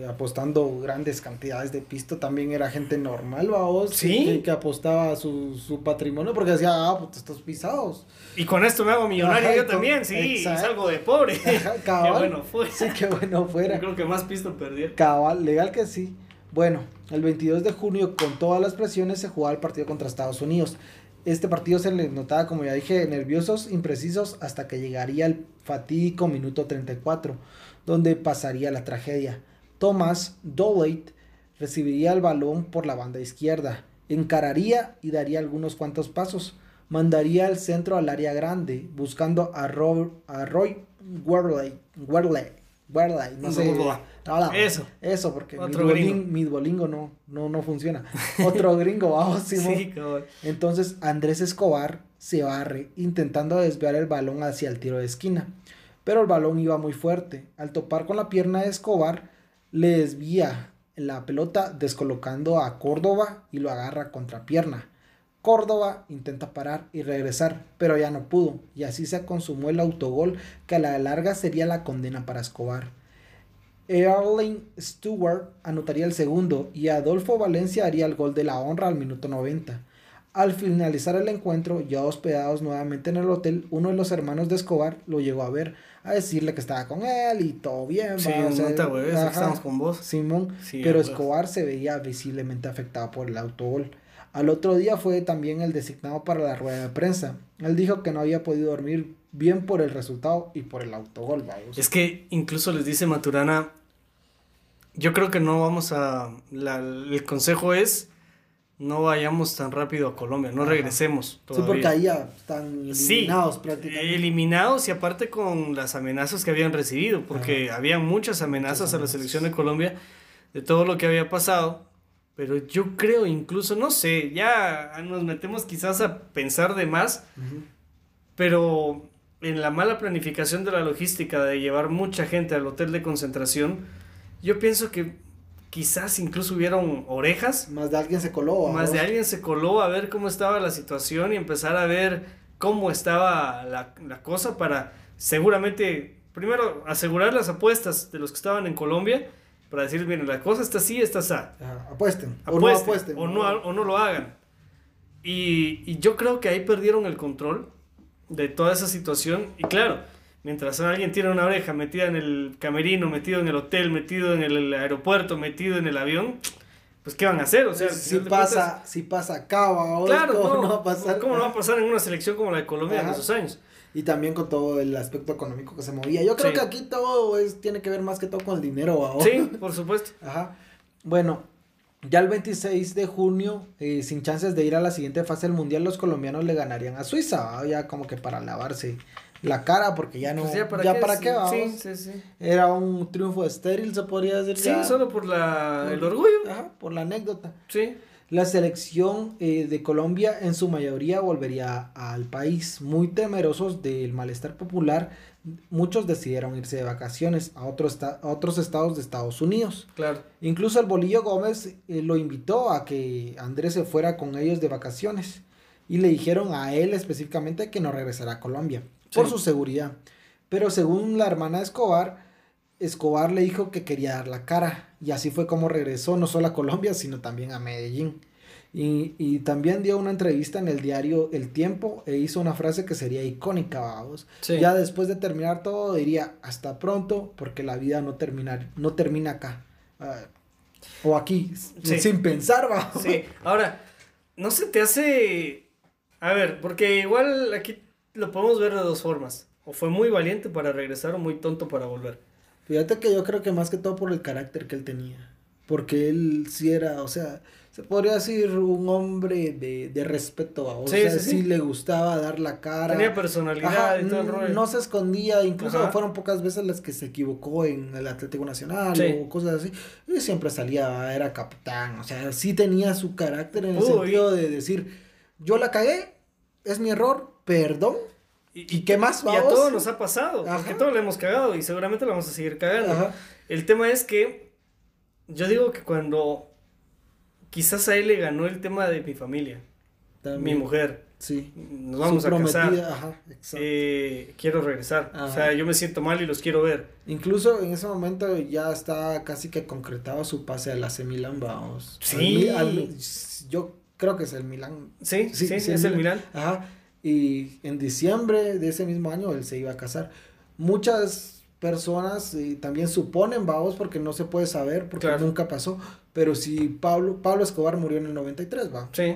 apostando grandes cantidades de pisto, también era gente normal, vos, ¿Sí? que, apostaba su, su patrimonio porque decía, ah, pues estos pisados. Y con esto me hago millonario yo también, sí, salgo de pobre. qué bueno fue. Sí, qué bueno fuera. creo que más pisto perdí. Cabal, legal que sí. Bueno, el 22 de junio, con todas las presiones, se jugaba el partido contra Estados Unidos. Este partido se les notaba, como ya dije, nerviosos, imprecisos, hasta que llegaría el fatídico minuto 34, donde pasaría la tragedia. Thomas Dolleit recibiría el balón por la banda izquierda, encararía y daría algunos cuantos pasos. Mandaría el centro al área grande, buscando a, a Roy Werley, no sé. eso. Eso, porque mi Duolingo, no, no, no funciona. Otro gringo, vamos, sí, Entonces Andrés Escobar se barre, intentando desviar el balón hacia el tiro de esquina. Pero el balón iba muy fuerte. Al topar con la pierna de Escobar, le desvía la pelota descolocando a Córdoba y lo agarra contra pierna. Córdoba intenta parar y regresar, pero ya no pudo, y así se consumó el autogol que a la larga sería la condena para Escobar. Erling Stewart anotaría el segundo y Adolfo Valencia haría el gol de la honra al minuto 90. Al finalizar el encuentro, ya hospedados nuevamente en el hotel, uno de los hermanos de Escobar lo llegó a ver, a decirle que estaba con él y todo bien. Sí, estamos con vos. Simón, pero Escobar se veía visiblemente afectado por el autogol. Al otro día fue también el designado para la rueda de prensa. Él dijo que no había podido dormir bien por el resultado y por el autogol. Es que incluso les dice Maturana, yo creo que no vamos a... el consejo es no vayamos tan rápido a Colombia, no regresemos. Sí, porque ahí ya están eliminados prácticamente. Eliminados y aparte con las amenazas que habían recibido, porque había muchas amenazas a la selección de Colombia de todo lo que había pasado. Pero yo creo incluso, no sé, ya nos metemos quizás a pensar de más, pero en la mala planificación de la logística de llevar mucha gente al hotel de concentración, yo pienso que quizás incluso hubieron orejas. Más de alguien se coló. Más de alguien se coló a ver cómo estaba la situación y empezar a ver cómo estaba la, la cosa para seguramente, primero, asegurar las apuestas de los que estaban en Colombia para decir, miren, la cosa está así, está así. apuesten, O no apuesten. O no, o no lo hagan. Y, y, yo creo que ahí perdieron el control de toda esa situación. Y claro, mientras alguien tiene una oreja metida en el camerino, metido en el hotel, metido en el aeropuerto, metido en el avión, pues ¿qué van a hacer? O sea, si, pasa, si pasa acá, claro, ¿cómo no, va a pasar? ¿Cómo no va a pasar en una selección como la de Colombia en esos años? y también con todo el aspecto económico que se movía. Yo creo que aquí todo es, tiene que ver más que todo con el dinero ahora. Sí, por supuesto. Ajá. Bueno, ya el 26 de junio, eh, sin chances de ir a la siguiente fase del Mundial, los colombianos le ganarían a Suiza, ya como que para lavarse la cara, porque ya no... Pues ya para qué, vamos. Sí, sí, sí. Era un triunfo estéril, se podría decir. Sí, solo por la, el orgullo. Ajá, por la anécdota. Sí. La selección eh, de Colombia en su mayoría volvería al país. Muy temerosos del malestar popular, muchos decidieron irse de vacaciones a, otros a otros estados de Estados Unidos. Claro. Incluso el Bolillo Gómez eh, lo invitó a que Andrés se fuera con ellos de vacaciones y le dijeron a él específicamente que no regresara a Colombia por su seguridad. Pero según la hermana de Escobar, Escobar le dijo que quería dar la cara y así fue como regresó no solo a Colombia sino también a Medellín. Y, también dio una entrevista en el diario El Tiempo e hizo una frase que sería icónica, vamos. Ya después de terminar todo diría hasta pronto porque la vida no termina, no termina acá. Ah, o aquí, sin pensar, vamos. Sí, ahora, no se te hace... A ver, porque igual aquí lo podemos ver de dos formas. O fue muy valiente para regresar o muy tonto para volver. Fíjate que yo creo que más que todo por el carácter que él tenía. Porque él sí era, o sea, se podría decir un hombre de, de respeto. O sea, sí, le gustaba dar la cara. Tenía personalidad y todo el rollo. No se escondía, incluso fueron pocas veces las que se equivocó en el Atlético Nacional o cosas así. Y siempre salía, era capitán. O sea, sí tenía su carácter en el sentido de decir, yo la cagué, es mi error, perdón ¿Y, qué más vamos? Y a todos nos ha pasado, porque todos le hemos cagado y seguramente lo vamos a seguir cagando. El tema es que yo digo que cuando quizás a él le ganó el tema de mi familia, mi mujer. Sí. Nos vamos a casar. Ajá, eh, quiero regresar. O sea, yo me siento mal y los quiero ver. Incluso en ese momento ya está casi que concretado su pase a la Milan, vamos. Sí. yo creo que es el Milan. Sí, sí, sí, es el Milan. Ajá y en diciembre de ese mismo año él se iba a casar. Muchas personas y también suponen, vamos, porque no se puede saber, porque nunca pasó, pero si Pablo, Pablo Escobar murió en el 93, va. Sí.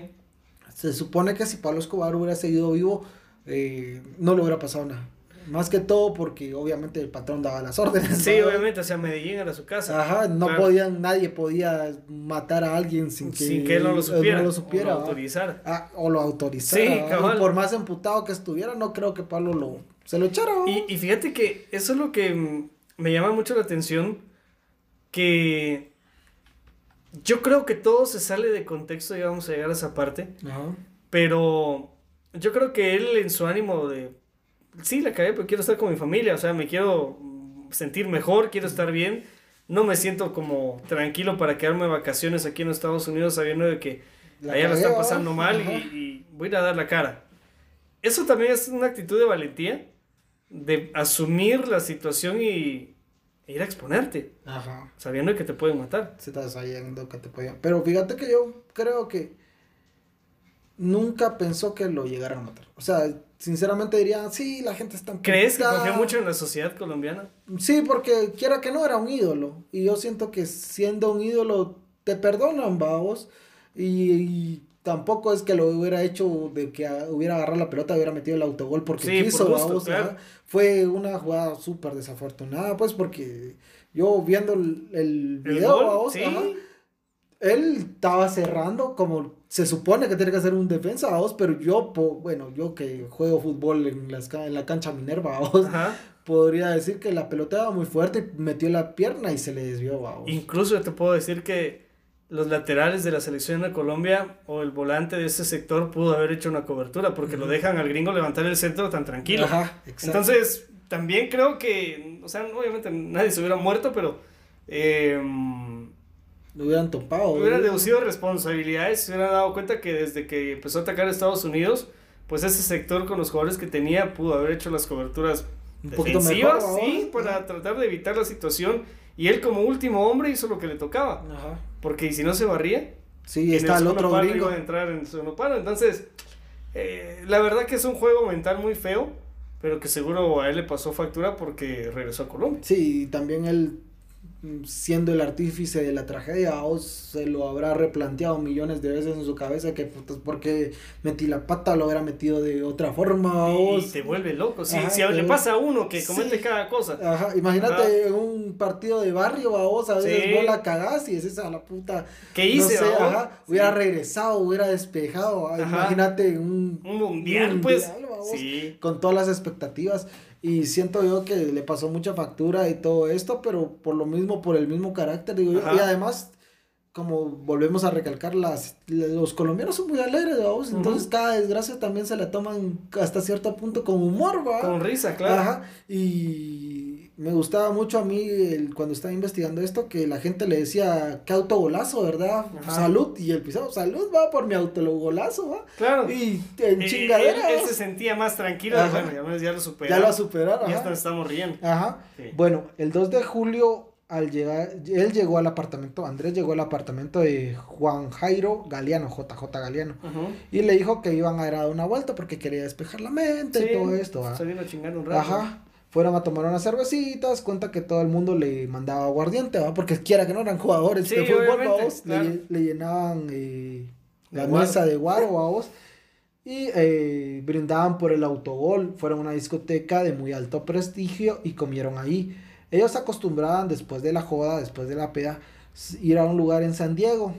Se supone que si Pablo Escobar hubiera seguido vivo, eh, no le hubiera pasado nada. Más que todo porque obviamente el patrón daba las órdenes. Sí, obviamente, o sea, Medellín era su casa. Ajá, no podían, nadie podía matar a alguien sin que, sin que él no lo supiera. No lo supiera o lo autorizara. Ah, o lo autorizara. Sí, por más emputado que estuviera, no creo que Pablo lo, se lo echara. Y, y fíjate que eso es lo que me llama mucho la atención, que yo creo que todo se sale de contexto y vamos a llegar a esa parte. Ajá. Pero yo creo que él en su ánimo de sí, la cagué, pero quiero estar con mi familia, o sea, me quiero sentir mejor, quiero estar bien. No me siento como tranquilo para quedarme de vacaciones aquí en Estados Unidos sabiendo de que allá lo está pasando mal y, voy a ir a dar la cara. Eso también es una actitud de valentía, de asumir la situación y ir a exponerte. Ajá. Sabiendo que te pueden matar. Se está sabiendo que te pueden. Pero fíjate que yo creo que nunca pensó que lo llegaran a matar. O sea, sinceramente diría, sí, la gente está... ¿Crees que confía mucho en la sociedad colombiana? Sí, porque quiera que no, era un ídolo. Y yo siento que siendo un ídolo te perdonan, vamos. Y, tampoco es que lo hubiera hecho de que hubiera agarrado la pelota, hubiera metido el autogol porque quiso, vamos. Fue una jugada súper desafortunada, pues, porque yo viendo el, video, vamos, él estaba cerrando como se supone que tiene que hacer un defensa, vos, pero yo, bueno, yo que juego fútbol en, las, en la cancha Minerva, vos, podría decir que la pelota era muy fuerte, metió la pierna y se le desvió, vos. Incluso te puedo decir que los laterales de la selección de Colombia o el volante de ese sector pudo haber hecho una cobertura porque lo dejan al gringo levantar el centro tan tranquilo. Ajá, Entonces, también creo que, o sea, obviamente nadie se hubiera muerto, pero... Eh, lo hubieran topado. Hubieran deducido responsabilidades, se hubieran dado cuenta que desde que empezó a atacar a Estados Unidos, pues ese sector con los jugadores que tenía pudo haber hecho las coberturas un defensivas, sí, para tratar de evitar la situación. Y él como último hombre hizo lo que le tocaba. Ajá. Porque si no se barría, sí, está el, otro palo iba a entrar en su palo. Entonces, eh, la verdad que es un juego mental muy feo, pero que seguro a él le pasó factura porque regresó a Colombia. Sí, y también él siendo el artífice de la tragedia o se lo habrá replanteado millones de veces en su cabeza que pues, porque metí la pata lo hubiera metido de otra forma y, te vuelve loco si, si le pasa a uno que comete cada cosa. Ajá, imagínate un partido de barrio vos a veces vos la cagás y es esa la puta ¿qué hice? ajá, hubiera regresado hubiera despejado imagínate un, un mundial, pues. con todas las expectativas y siento yo que le pasó mucha factura y todo esto, pero por lo mismo, por el mismo carácter, digo yo. Y además, como volvemos a recalcar, las, los colombianos son muy alegres, vamos. Entonces, cada desgracia también se la toman hasta cierto punto con humor, ¿va? Con risa, claro. Ajá. Y me gustaba mucho a mí cuando estaba investigando esto que la gente le decía qué autogolazo, ¿verdad? Salud y el pisado, salud va por mi autogolazo, va. Claro. Y en chingadera. Él, se sentía más tranquilo, bueno, ya, lo superaron. Ya lo superaron. Ya estamos riendo. Ajá. Bueno, el 2 de julio al llegar, él llegó al apartamento, Andrés llegó al apartamento de Juan Jairo Galeano, JJ Galeano, y le dijo que iban a ir a dar una vuelta porque quería despejar la mente y todo esto. Se vino a chingar un rato. Ajá fueron a tomar unas cervecitas, cuenta que todo el mundo le mandaba aguardiente, ¿va? Porque quiera que no eran jugadores de fútbol, le, llenaban eh, la mesa de guaro, vos, y eh, brindaban por el autogol, fueron a una discoteca de muy alto prestigio y comieron ahí. Ellos acostumbraban después de la joda, después de la peda, ir a un lugar en San Diego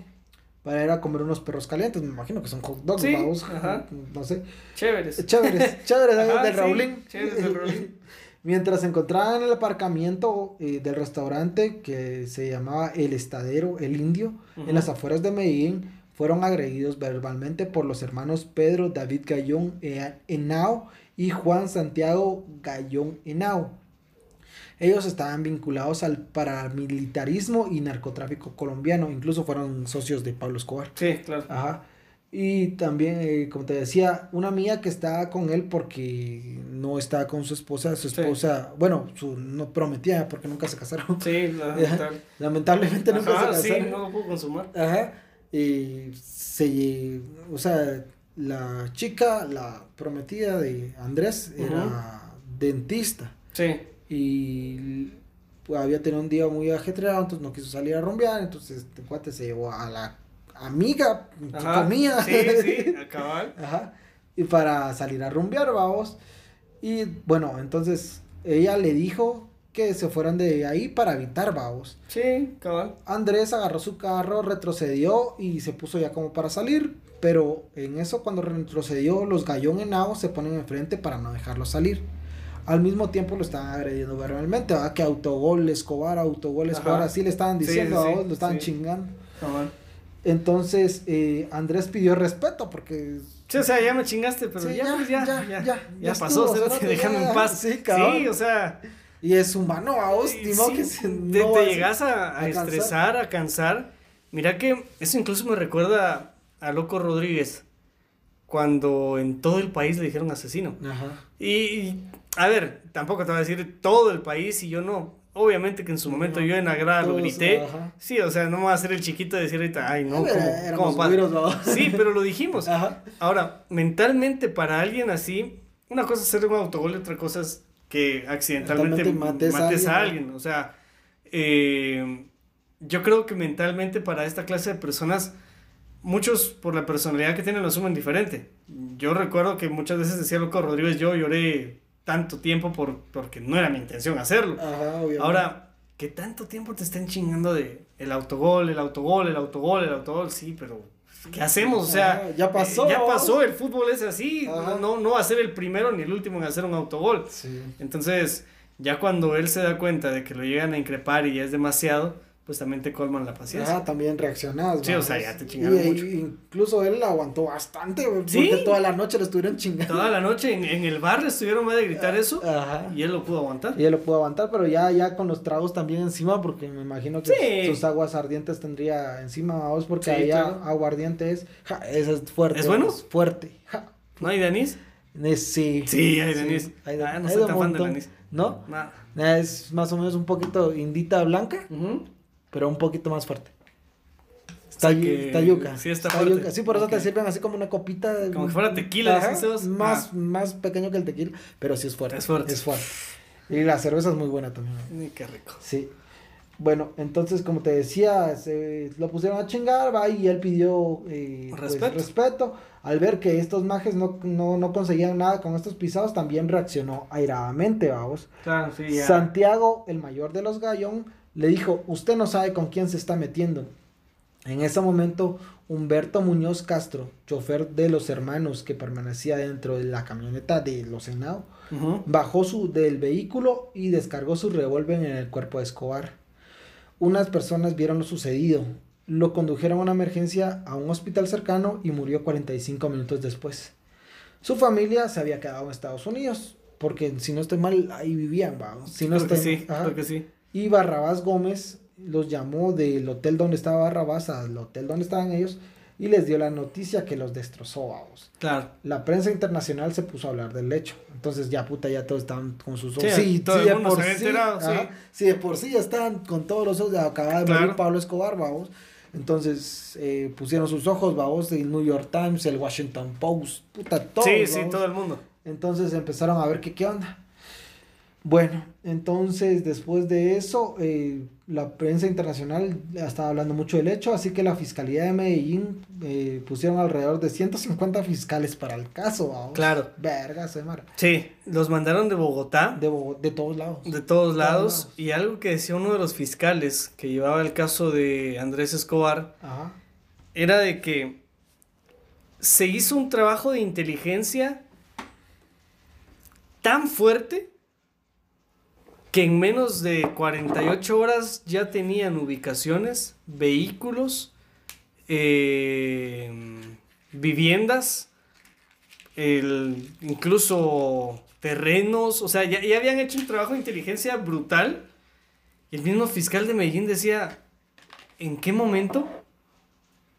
para ir a comer unos perros calientes, me imagino que son hot dogs, sí, no sé. Chéveres. Chéveres, chéveres, de Raulín. Chéveres Raulín. Mientras se encontraban en el aparcamiento eh, del restaurante que se llamaba El Estadero, El Indio, en las afueras de Medellín, fueron agredidos verbalmente por los hermanos Pedro David Gallón Henao y Juan Santiago Gallón Henao. Ellos estaban vinculados al paramilitarismo y narcotráfico colombiano, incluso fueron socios de Pablo Escobar. Sí, claro. Ajá. Y también, eh, como te decía, una amiga que estaba con él porque no estaba con su esposa, su esposa, bueno, su no prometía porque nunca se casaron. Sí, lamentablemente nunca se casaron. Sí, no lo pudo consumar. Ajá. Y se, o sea, la chica, la prometida de Andrés, era dentista. Sí. Y pues, había tenido un día muy ajetreado, entonces no quiso salir a rumbear, entonces este cuate se llevó a la amiga, comía. Sí, sí, cabal. Ajá. Y para salir a rumbear, vamos. Y bueno, entonces ella le dijo que se fueran de ahí para evitar vamos. Sí, cabal. Andrés agarró su carro, retrocedió y se puso ya como para salir. Pero en eso, cuando retrocedió, los gallón enados se ponen enfrente para no dejarlo salir. Al mismo tiempo lo estaban agrediendo verbalmente, ¿verdad? Que autogol, Escobar, autogol, Escobar, así le estaban diciendo, sí, lo estaban chingando. Cabal. Entonces, eh, Andrés pidió respeto porque... Sí, o sea, ya me chingaste, pero ya, ya, pues, ya, ya, ya, ya, ya, pasó, déjame en paz. Sí, cabrón. Sí, o sea... Y es humano, a vos, sí, que se, no te, llegas a, a, estresar, a cansar. Mira que eso incluso me recuerda a Loco Rodríguez, cuando en todo el país le dijeron asesino. Ajá. Y, a ver, tampoco te voy a decir todo el país y yo no. Obviamente que en su momento yo en agrado lo grité. Sí, o sea, no me voy a hacer el chiquito de decir ahorita, ay, no, ¿cómo, cómo Sí, pero lo dijimos. Ajá. Ahora, mentalmente para alguien así, una cosa es hacer un autogol y otra cosa es que accidentalmente mates, a, alguien, O sea, eh, yo creo que mentalmente para esta clase de personas, muchos por la personalidad que tienen lo asumen diferente. Yo recuerdo que muchas veces decía loco Rodríguez, yo lloré tanto tiempo por, porque no era mi intención hacerlo. Ahora, que tanto tiempo te estén chingando de el autogol, el autogol, el autogol, el autogol, sí, pero ¿qué hacemos? O sea, ya pasó. Ya pasó, el fútbol es así, no, no va a ser el primero ni el último en hacer un autogol. Entonces, ya cuando él se da cuenta de que lo llegan a increpar y ya es demasiado, pues también te colman la paciencia. Ah, también reaccionas. Sí, o sea, ya te chingaron mucho. Incluso él aguantó bastante, porque toda la noche lo estuvieron chingando. Toda la noche en, en el bar estuvieron más de gritar eso Ajá. y él lo pudo aguantar. Y él lo pudo aguantar, pero ya, ya con los tragos también encima, porque me imagino que sus aguas ardientes tendría encima, vos, porque sí, allá aguardiente es, ja, eso es fuerte. ¿Es bueno? Es fuerte. Ja. ¿No hay de anís? Sí. Sí, hay de anís. hay de, ah, no soy tan fan del anís. ¿No? No. Es más o menos un poquito indita blanca. Uh pero un poquito más fuerte. Está, está yuca. Sí, está, fuerte. Yuca. Sí, por eso te sirven así como una copita. Como que fuera tequila. más, ah. más pequeño que el tequila, pero sí es fuerte. Es fuerte. Es fuerte. Y la cerveza es muy buena también. qué rico. Sí. Bueno, entonces, como te decía, se lo pusieron a chingar, va, y él pidió eh, pues, respeto. respeto. Al ver que estos majes no, no, no, conseguían nada con estos pisados, también reaccionó airadamente, vamos. Claro, sí, ya. Santiago, el mayor de los Gallón, le dijo, usted no sabe con quién se está metiendo. En ese momento, Humberto Muñoz Castro, chofer de los hermanos que permanecía dentro de la camioneta de los Senado, bajó su, del vehículo y descargó su revólver en el cuerpo de Escobar. Unas personas vieron lo sucedido, lo condujeron a una emergencia a un hospital cercano y murió 45 minutos después. Su familia se había quedado en Estados Unidos, porque si no estoy mal, ahí vivían, Si no estoy, sí, creo que sí. Y Barrabás Gómez los llamó del hotel donde estaba Barrabás al hotel donde estaban ellos y les dio la noticia que los destrozó, vamos. Claro. La prensa internacional se puso a hablar del hecho. Entonces ya puta, ya todos estaban con sus ojos. Sí, todo el mundo se sí, enterado, sí. sí, de por sí ya estaban con todos los ojos. Acababa de morir Pablo Escobar, vamos. Entonces eh, pusieron sus ojos, vamos, el New York Times, el Washington Post, puta, todo. Sí, sí, todo el mundo. Entonces empezaron a ver que qué onda. Bueno, entonces después de eso, eh, la prensa internacional estaba hablando mucho del hecho, así que la Fiscalía de Medellín eh, pusieron alrededor de 150 fiscales para el caso. Claro. Verga, se Sí, los mandaron de Bogotá. De, de todos lados. De todos lados. Y algo que decía uno de los fiscales que llevaba el caso de Andrés Escobar era de que se hizo un trabajo de inteligencia tan fuerte que en menos de 48 horas ya tenían ubicaciones, vehículos, eh, viviendas, incluso terrenos, o sea, ya, habían hecho un trabajo de inteligencia brutal. El mismo fiscal de Medellín decía, ¿en qué momento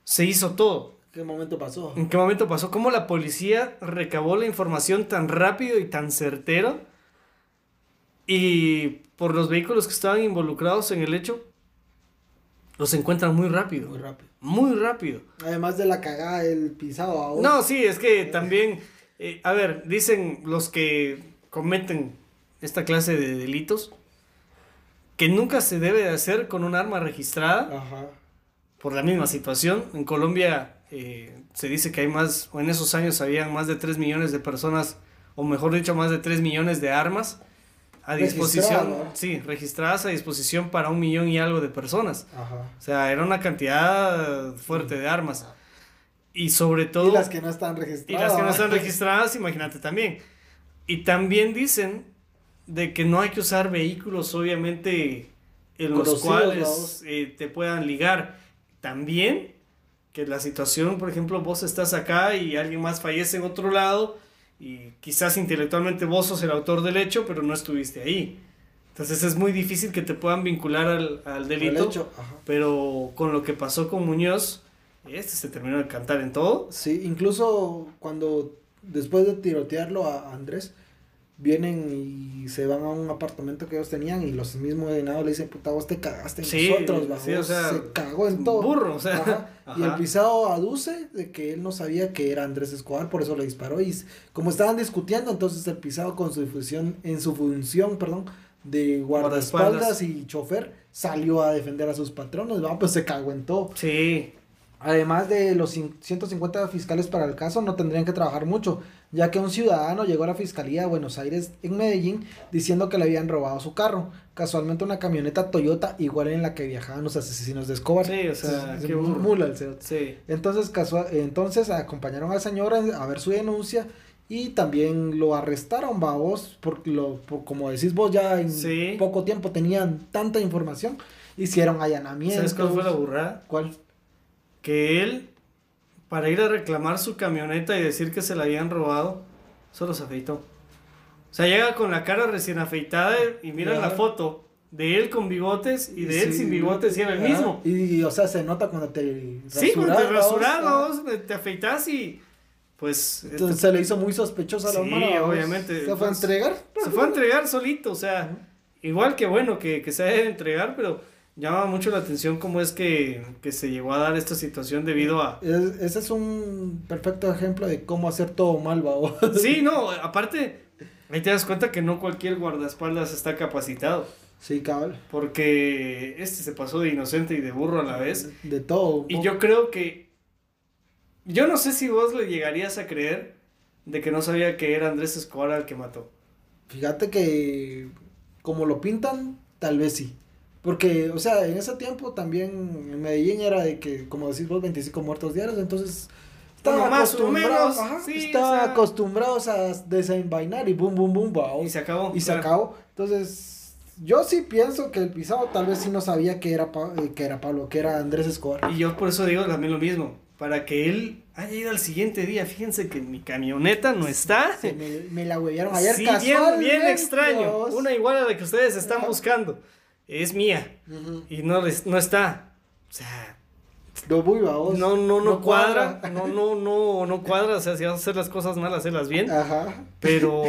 se hizo todo? ¿En qué momento pasó? ¿En qué momento pasó? ¿Cómo la policía recabó la información tan rápido y tan certero? Y por los vehículos que estaban involucrados en el hecho, los encuentran muy rápido. Muy rápido. Muy rápido. Además de la cagada del pisado. No, sí, es que también, eh, a ver, dicen los que cometen esta clase de delitos que nunca se debe de hacer con un arma registrada Ajá. por la misma situación. En Colombia eh, se dice que hay más, o en esos años habían más de 3 millones de personas, o mejor dicho, más de 3 millones de armas a disposición, sí, registradas a disposición para un millón y algo de personas. Ajá. O sea, era una cantidad fuerte de armas. Y sobre todo... Y las que no están registradas. Y las que no están registradas, imagínate también. Y también dicen de que no hay que usar vehículos, obviamente, en los cuales eh, te puedan ligar. También que la situación, por ejemplo, vos estás acá y alguien más fallece en otro lado y quizás intelectualmente vos sos el autor del hecho, pero no estuviste ahí. Entonces es muy difícil que te puedan vincular al, al delito, pero con lo que pasó con Muñoz, este se terminó de cantar en todo. Sí, incluso cuando después de tirotearlo a Andrés, vienen y se van a un apartamento que ellos tenían y los mismos de nada le dicen, puta, vos te cagaste en nosotros, sí, o sea, se cagó en todo. Burro, o sea. Y el pisado aduce de que él no sabía que era Andrés Escobar, por eso le disparó. Y como estaban discutiendo, entonces el pisado con su función, en su función, perdón, de guardaespaldas y chofer, salió a defender a sus patrones, ¿va? pues se cagó en todo. Sí. Además de los 150 fiscales para el caso, no tendrían que trabajar mucho, ya que un ciudadano llegó a la Fiscalía de Buenos Aires en Medellín diciendo que le habían robado su carro, casualmente una camioneta Toyota igual en la que viajaban los asesinos de Escobar. Sí, o sea, qué mula el Sí. Entonces, casual, entonces acompañaron al señor a ver su denuncia y también lo arrestaron, vos, porque lo, como decís vos, ya en poco tiempo tenían tanta información, hicieron allanamientos. ¿Sabes cuál fue la burrada? ¿Cuál? Que él para ir a reclamar su camioneta y decir que se la habían robado, solo se afeitó. O sea, llega con la cara recién afeitada y mira la foto de él con bigotes y de él sin bigotes y era el mismo. Y, o sea, se nota cuando te Sí, cuando te rasuras, te afeitas y pues... Entonces se le hizo muy sospechosa a la Sí, obviamente. ¿Se fue a entregar? Se fue a entregar solito, o sea, igual que bueno que, que se debe entregar, pero llama mucho la atención cómo es que, se llegó a dar esta situación debido a... ese es un perfecto ejemplo de cómo hacer todo mal, ¿va? Sí, no, aparte, ahí te das cuenta que no cualquier guardaespaldas está capacitado. Sí, cabal. Porque este se pasó de inocente y de burro a la vez. De todo. Y yo creo que... Yo no sé si vos le llegarías a creer de que no sabía que era Andrés Escobar el que mató. Fíjate que como lo pintan, tal vez sí. Porque, o sea, en ese tiempo también en Medellín era de que, como decís vos, 25 muertos diarios, entonces estaban acostumbrados, acostumbrados a desenvainar y boom, boom, boom, Y se acabó. Y se acabó. Entonces, yo sí pienso que el pisado tal vez sí no sabía que era, eh, que era Pablo, que era Andrés Escobar. Y yo por eso digo también lo mismo, para que él haya ido al siguiente día, fíjense que mi camioneta no está. me, la huevearon ayer sí, bien, bien extraño, una igual a la que ustedes están buscando es mía y no, no está. O sea, no, muy no, no, no, cuadra, no, no, no, no cuadra, o sea, si vas a hacer las cosas mal, hacerlas bien. Ajá. Pero,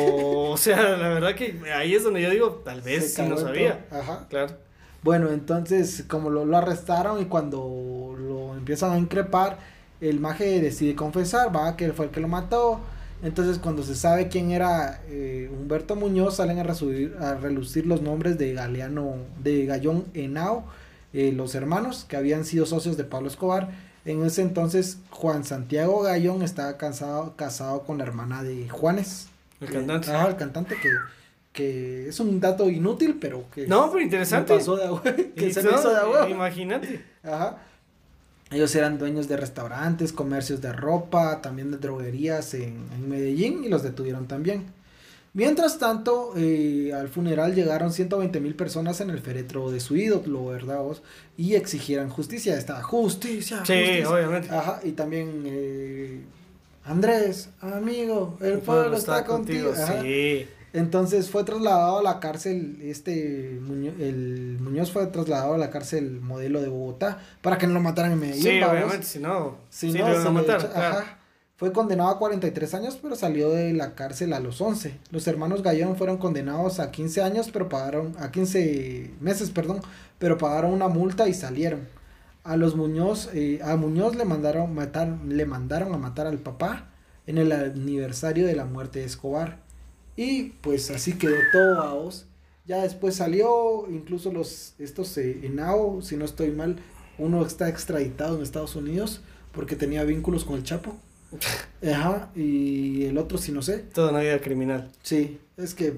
o sea, la verdad que ahí es donde yo digo, tal vez sí no sabía. Ajá. Claro. Bueno, entonces, como lo, lo arrestaron y cuando lo empiezan a increpar, el maje decide confesar, va, que él fue el que lo mató entonces, cuando se sabe quién era eh, Humberto Muñoz, salen a, a, relucir los nombres de Galeano, de Gallón Henao, eh, los hermanos que habían sido socios de Pablo Escobar. En ese entonces, Juan Santiago Gallón estaba casado, casado con la hermana de Juanes. El cantante. Ah, el cantante que, que es un dato inútil, pero que. No, pero interesante. Pasó de agua, que se hizo de agua. Imagínate. Ajá. Ellos eran dueños de restaurantes, comercios de ropa, también de droguerías en, Medellín y los detuvieron también. Mientras tanto, eh, al funeral llegaron 120 mil personas en el féretro de su ídolo, ¿verdad? Vos? Y exigieran justicia. Estaba justicia, justicia. Sí, obviamente. Ajá, y también eh, Andrés, amigo, el, pueblo, está, contigo. Sí. Entonces fue trasladado a la cárcel, este Muñoz, el Muñoz fue trasladado a la cárcel modelo de Bogotá para que no lo mataran en Medellín. Sí, obviamente, si no, si no, lo a ajá, fue condenado a 43 años, pero salió de la cárcel a los 11. Los hermanos Gallón fueron condenados a 15 años, pero pagaron, a 15 meses, perdón, pero pagaron una multa y salieron. A los Muñoz, eh, a Muñoz le mandaron matar, le mandaron a matar al papá en el aniversario de la muerte de Escobar Y pues así quedó todo, vos. Ya después salió, incluso los, estos eh, Enao, si no estoy mal, uno está extraditado en Estados Unidos porque tenía vínculos con el Chapo. Ajá, y el otro si no sé. Toda una vida criminal. Sí, es que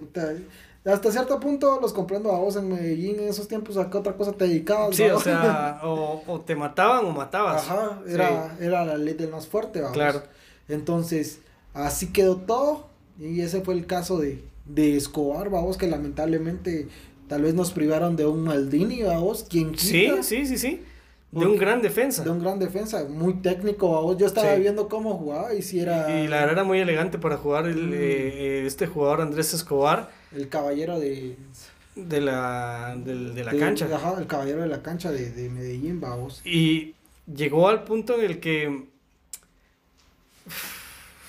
hasta cierto punto los comprando a vos en Medellín en esos tiempos a qué otra cosa te dedicabas. Sí, o sea, o, te mataban o matabas. Ajá, era, era la ley del más fuerte, vamos. Claro. Entonces, así quedó todo y ese fue el caso de, de Escobar, vamos, que lamentablemente tal vez nos privaron de un Maldini, vamos, quien Sí, sí, sí, sí. De un gran defensa. De un gran defensa, muy técnico. Yo estaba viendo cómo jugaba y si era... Y, la verdad era muy elegante para jugar el, mm. eh, eh, este jugador Andrés Escobar. El caballero de... De la, de, la cancha. Ajá, el caballero de la cancha de, de Medellín, vamos. Y llegó al punto en el que...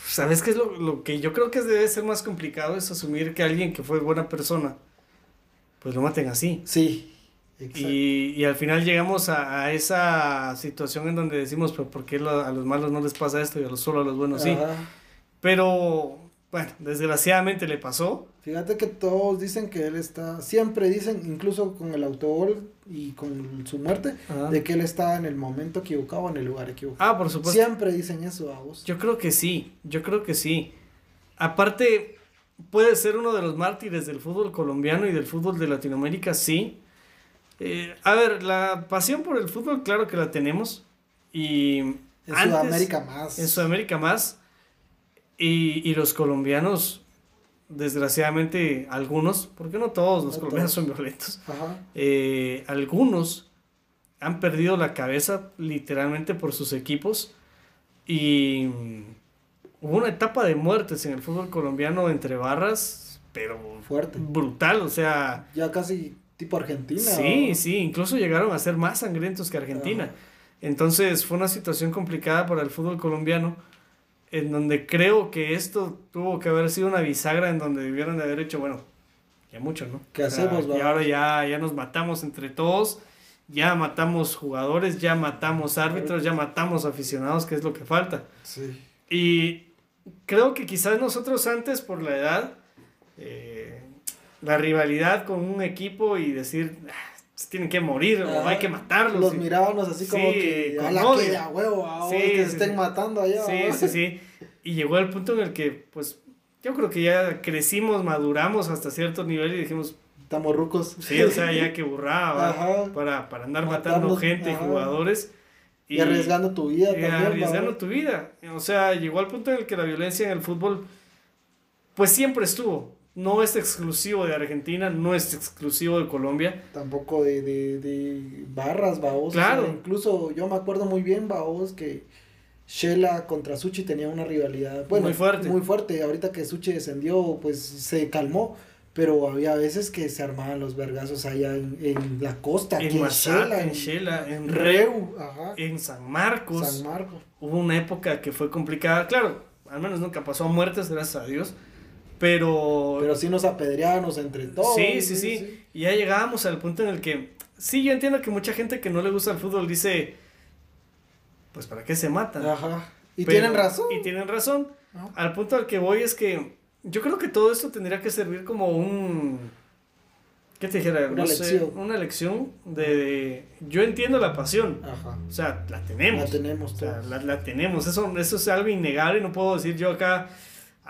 ¿Sabes qué es lo, lo que yo creo que debe ser más complicado? Es asumir que alguien que fue buena persona, pues lo maten así. Sí. Y, y, al final llegamos a, a, esa situación en donde decimos, pero ¿por qué a los malos no les pasa esto y a los solo a los buenos sí? Pero, bueno, desgraciadamente le pasó. Fíjate que todos dicen que él está, siempre dicen, incluso con el autogol y con su muerte, de que él estaba en el momento equivocado, en el lugar equivocado. Ah, por supuesto. Siempre dicen eso a vos. Yo creo que sí, yo creo que sí. Aparte, puede ser uno de los mártires del fútbol colombiano y del fútbol de Latinoamérica, sí eh, a ver, la pasión por el fútbol, claro que la tenemos. Y en Sudamérica más. En Sudamérica más. Y, y, los colombianos, desgraciadamente, algunos, porque no todos los colombianos son violentos, eh, algunos han perdido la cabeza literalmente por sus equipos. Y hubo una etapa de muertes en el fútbol colombiano entre barras, pero fuerte. Brutal, o sea. Ya casi tipo Argentina. Sí, sí, incluso llegaron a ser más sangrientos que Argentina. Entonces fue una situación complicada para el fútbol colombiano, en donde creo que esto tuvo que haber sido una bisagra en donde debieron de haber hecho, bueno, ya mucho, ¿no? ¿Qué hacemos? Y ahora ya, ya nos matamos entre todos, ya matamos jugadores, ya matamos árbitros, ya matamos aficionados, que es lo que falta. Sí. Y creo que quizás nosotros antes, por la edad, eh, la rivalidad con un equipo y decir, ah, tienen que morir o hay que matarlos. Los mirábamos así como que a la que a huevo, que se estén matando allá. Sí, sí, sí. Y llegó el punto en el que, pues, yo creo que ya crecimos, maduramos hasta cierto nivel y dijimos... Estamos rucos. Sí, o sea, ya que burraba para, para andar matando gente y jugadores. Y, arriesgando tu vida y arriesgando tu vida. O sea, llegó al punto en el que la violencia en el fútbol, pues siempre estuvo no es exclusivo de Argentina, no es exclusivo de Colombia. Tampoco de, de, de barras, vaos. Claro. incluso yo me acuerdo muy bien, vaos, que Shela contra Suchi tenía una rivalidad. Bueno, muy fuerte. Muy fuerte. Ahorita que Suchi descendió, pues se calmó. Pero había veces que se armaban los vergazos allá en, en la costa. En Shela, en, Shela, en Reu, en San Marcos. San Marcos. Hubo una época que fue complicada. Claro, al menos nunca pasó a muertes, gracias a Dios pero... Pero sí nos apedreamos entre todos. Sí, sí, sí, Y ya llegábamos al punto en el que... Sí, yo entiendo que mucha gente que no le gusta el fútbol dice... Pues para qué se matan. Ajá. Y tienen razón. Y tienen razón. Al punto al que voy es que yo creo que todo esto tendría que servir como un... ¿Qué te dijera? Una lección. una lección de, Yo entiendo la pasión. Ajá. O sea, la tenemos. La tenemos. O sea, la, la, tenemos. Eso, eso es algo innegable. No puedo decir yo acá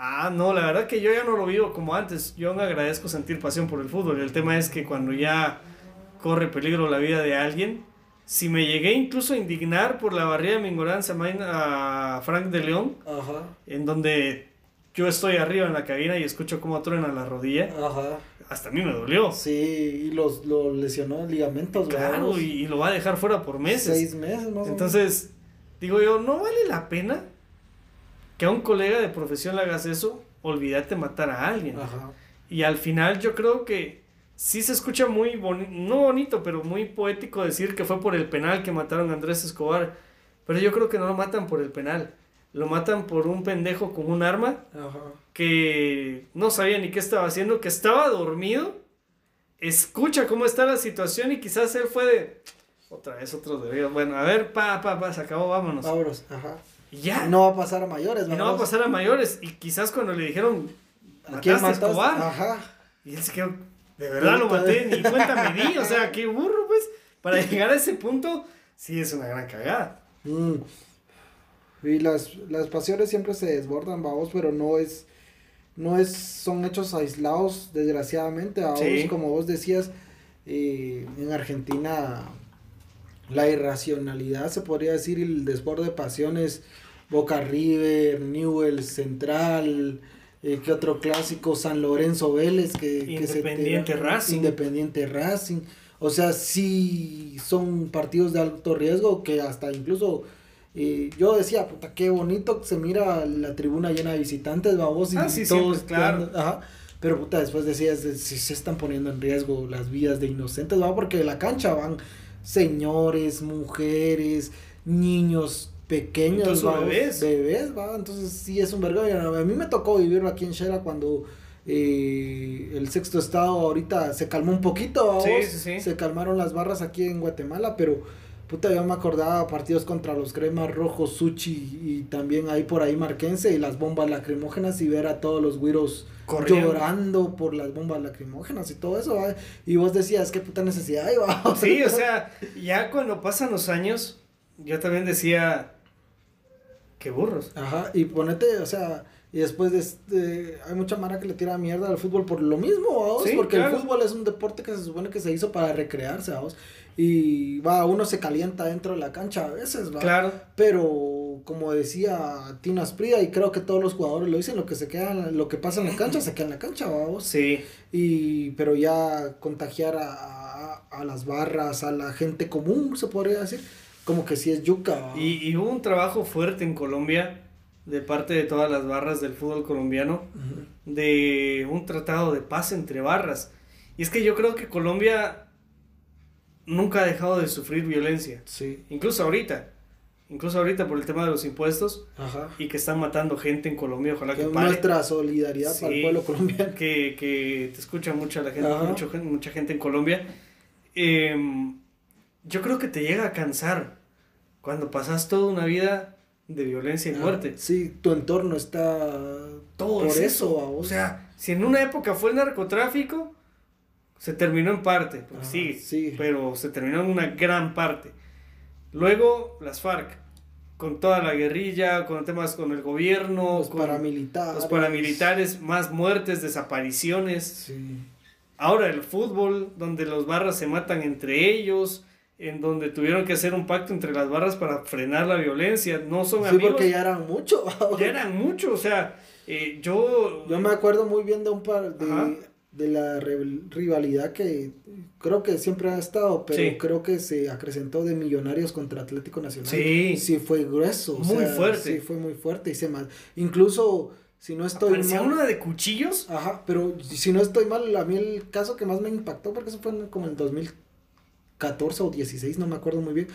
Ah, no, la verdad que yo ya no lo vivo como antes. Yo me agradezco sentir pasión por el fútbol. El tema es que cuando ya corre peligro la vida de alguien, si me llegué incluso a indignar por la barrera de mi ignorancia a Frank de León, en donde yo estoy arriba en la cabina y escucho cómo truena la rodilla, hasta a mí me dolió. Sí, y los, lo lesionó ligamentos. Claro, y, y, lo va a dejar fuera por meses. Seis meses, más Entonces, digo yo, ¿no vale la pena? Que a un colega de profesión le hagas eso, olvídate matar a alguien. Y al final yo creo que sí se escucha muy bonito, no bonito, pero muy poético decir que fue por el penal que mataron a Andrés Escobar. Pero yo creo que no lo matan por el penal. Lo matan por un pendejo con un arma que no sabía ni qué estaba haciendo, que estaba dormido. Escucha cómo está la situación y quizás él fue de... Otra vez otro de... Bueno, a ver, pa, pa, pa, se acabó, vámonos. Vámonos, ajá ya. No va a pasar a mayores, ¿no? no va a pasar a mayores. Y quizás cuando le dijeron, ¿Mataste a Escobar? Ajá. Y él se quedó, de verdad lo maté, ni cuenta me di, o sea, qué burro, pues, para llegar a ese punto, sí es una gran cagada. Mm. Y las, las pasiones siempre se desbordan, vamos, pero no es, no es, son hechos aislados, desgraciadamente, vamos, como vos decías, eh, en Argentina la irracionalidad, se podría decir, el desborde de pasiones, Boca River, Newell Central, eh, ¿qué otro clásico? San Lorenzo Vélez, que, Independiente Racing. Independiente Racing. O sea, sí son partidos de alto riesgo que hasta incluso y yo decía, puta, qué bonito se mira la tribuna llena de visitantes, vamos, y ah, todos, claro. Ajá. Pero puta, después decías, si se están poniendo en riesgo las vidas de inocentes, va, porque de la cancha van señores, mujeres, niños pequeños, bebés. bebés, va, entonces sí es un vergüenza. A mí me tocó vivirlo aquí en Shera cuando eh, el sexto estado ahorita se calmó un poquito, sí, sí, sí. se calmaron las barras aquí en Guatemala, pero Puta, yo me acordaba partidos contra los Cremas Rojos, Suchi y también ahí por ahí Marquense y las bombas lacrimógenas y ver a todos los güiros llorando por las bombas lacrimógenas y todo eso. Y vos decías, qué puta necesidad hay, Sí, o sea, ya cuando pasan los años, yo también decía, qué burros. Ajá, y ponete, o sea, y después de este, hay mucha mara que le tira mierda al fútbol por lo mismo, vamos, porque el fútbol es un deporte que se supone que se hizo para recrearse, vamos. Y va, uno se calienta dentro de la cancha a veces, va. Claro. Pero como decía Tino Asprida, y creo que todos los jugadores lo dicen, lo que se queda, lo que pasa en la cancha, se queda en la cancha, vamos. Sí. Y, pero ya contagiar a, a, las barras, a la gente común, se podría decir, como que sí es yuca. Y, y hubo un trabajo fuerte en Colombia de parte de todas las barras del fútbol colombiano, de un tratado de paz entre barras. Y es que yo creo que Colombia nunca ha dejado de sufrir violencia. Sí. Incluso ahorita. Incluso ahorita por el tema de los impuestos. Ajá. Y que están matando gente en Colombia. Ojalá que, pare. Nuestra solidaridad para el pueblo colombiano. Que, que te escucha mucha la gente, mucho, mucha gente en Colombia. Em, yo creo que te llega a cansar cuando pasas toda una vida de violencia y muerte. Sí, tu entorno está todo por eso. O sea, si en una época fue el narcotráfico, se terminó en parte, porque sí, pero se terminó en una gran parte. Luego las FARC, con toda la guerrilla, con temas con el gobierno, los paramilitares. Los paramilitares, más muertes, desapariciones. Ahora el fútbol, donde los barras se matan entre ellos, en donde tuvieron que hacer un pacto entre las barras para frenar la violencia. No son sí, porque ya eran muchos. ya eran muchos, o sea, eh, yo... Yo me acuerdo muy bien de un par de de la rivalidad que creo que siempre ha estado, pero creo que se acrecentó de Millonarios contra Atlético Nacional. Sí. Sí, fue grueso. Muy fuerte. Sí, fue muy fuerte. Y se mal. Incluso, si no estoy ¿Parecía mal. uno de cuchillos? Ajá, pero si no estoy mal, a mí el caso que más me impactó, porque eso fue como en 2014 o 16, no me acuerdo muy bien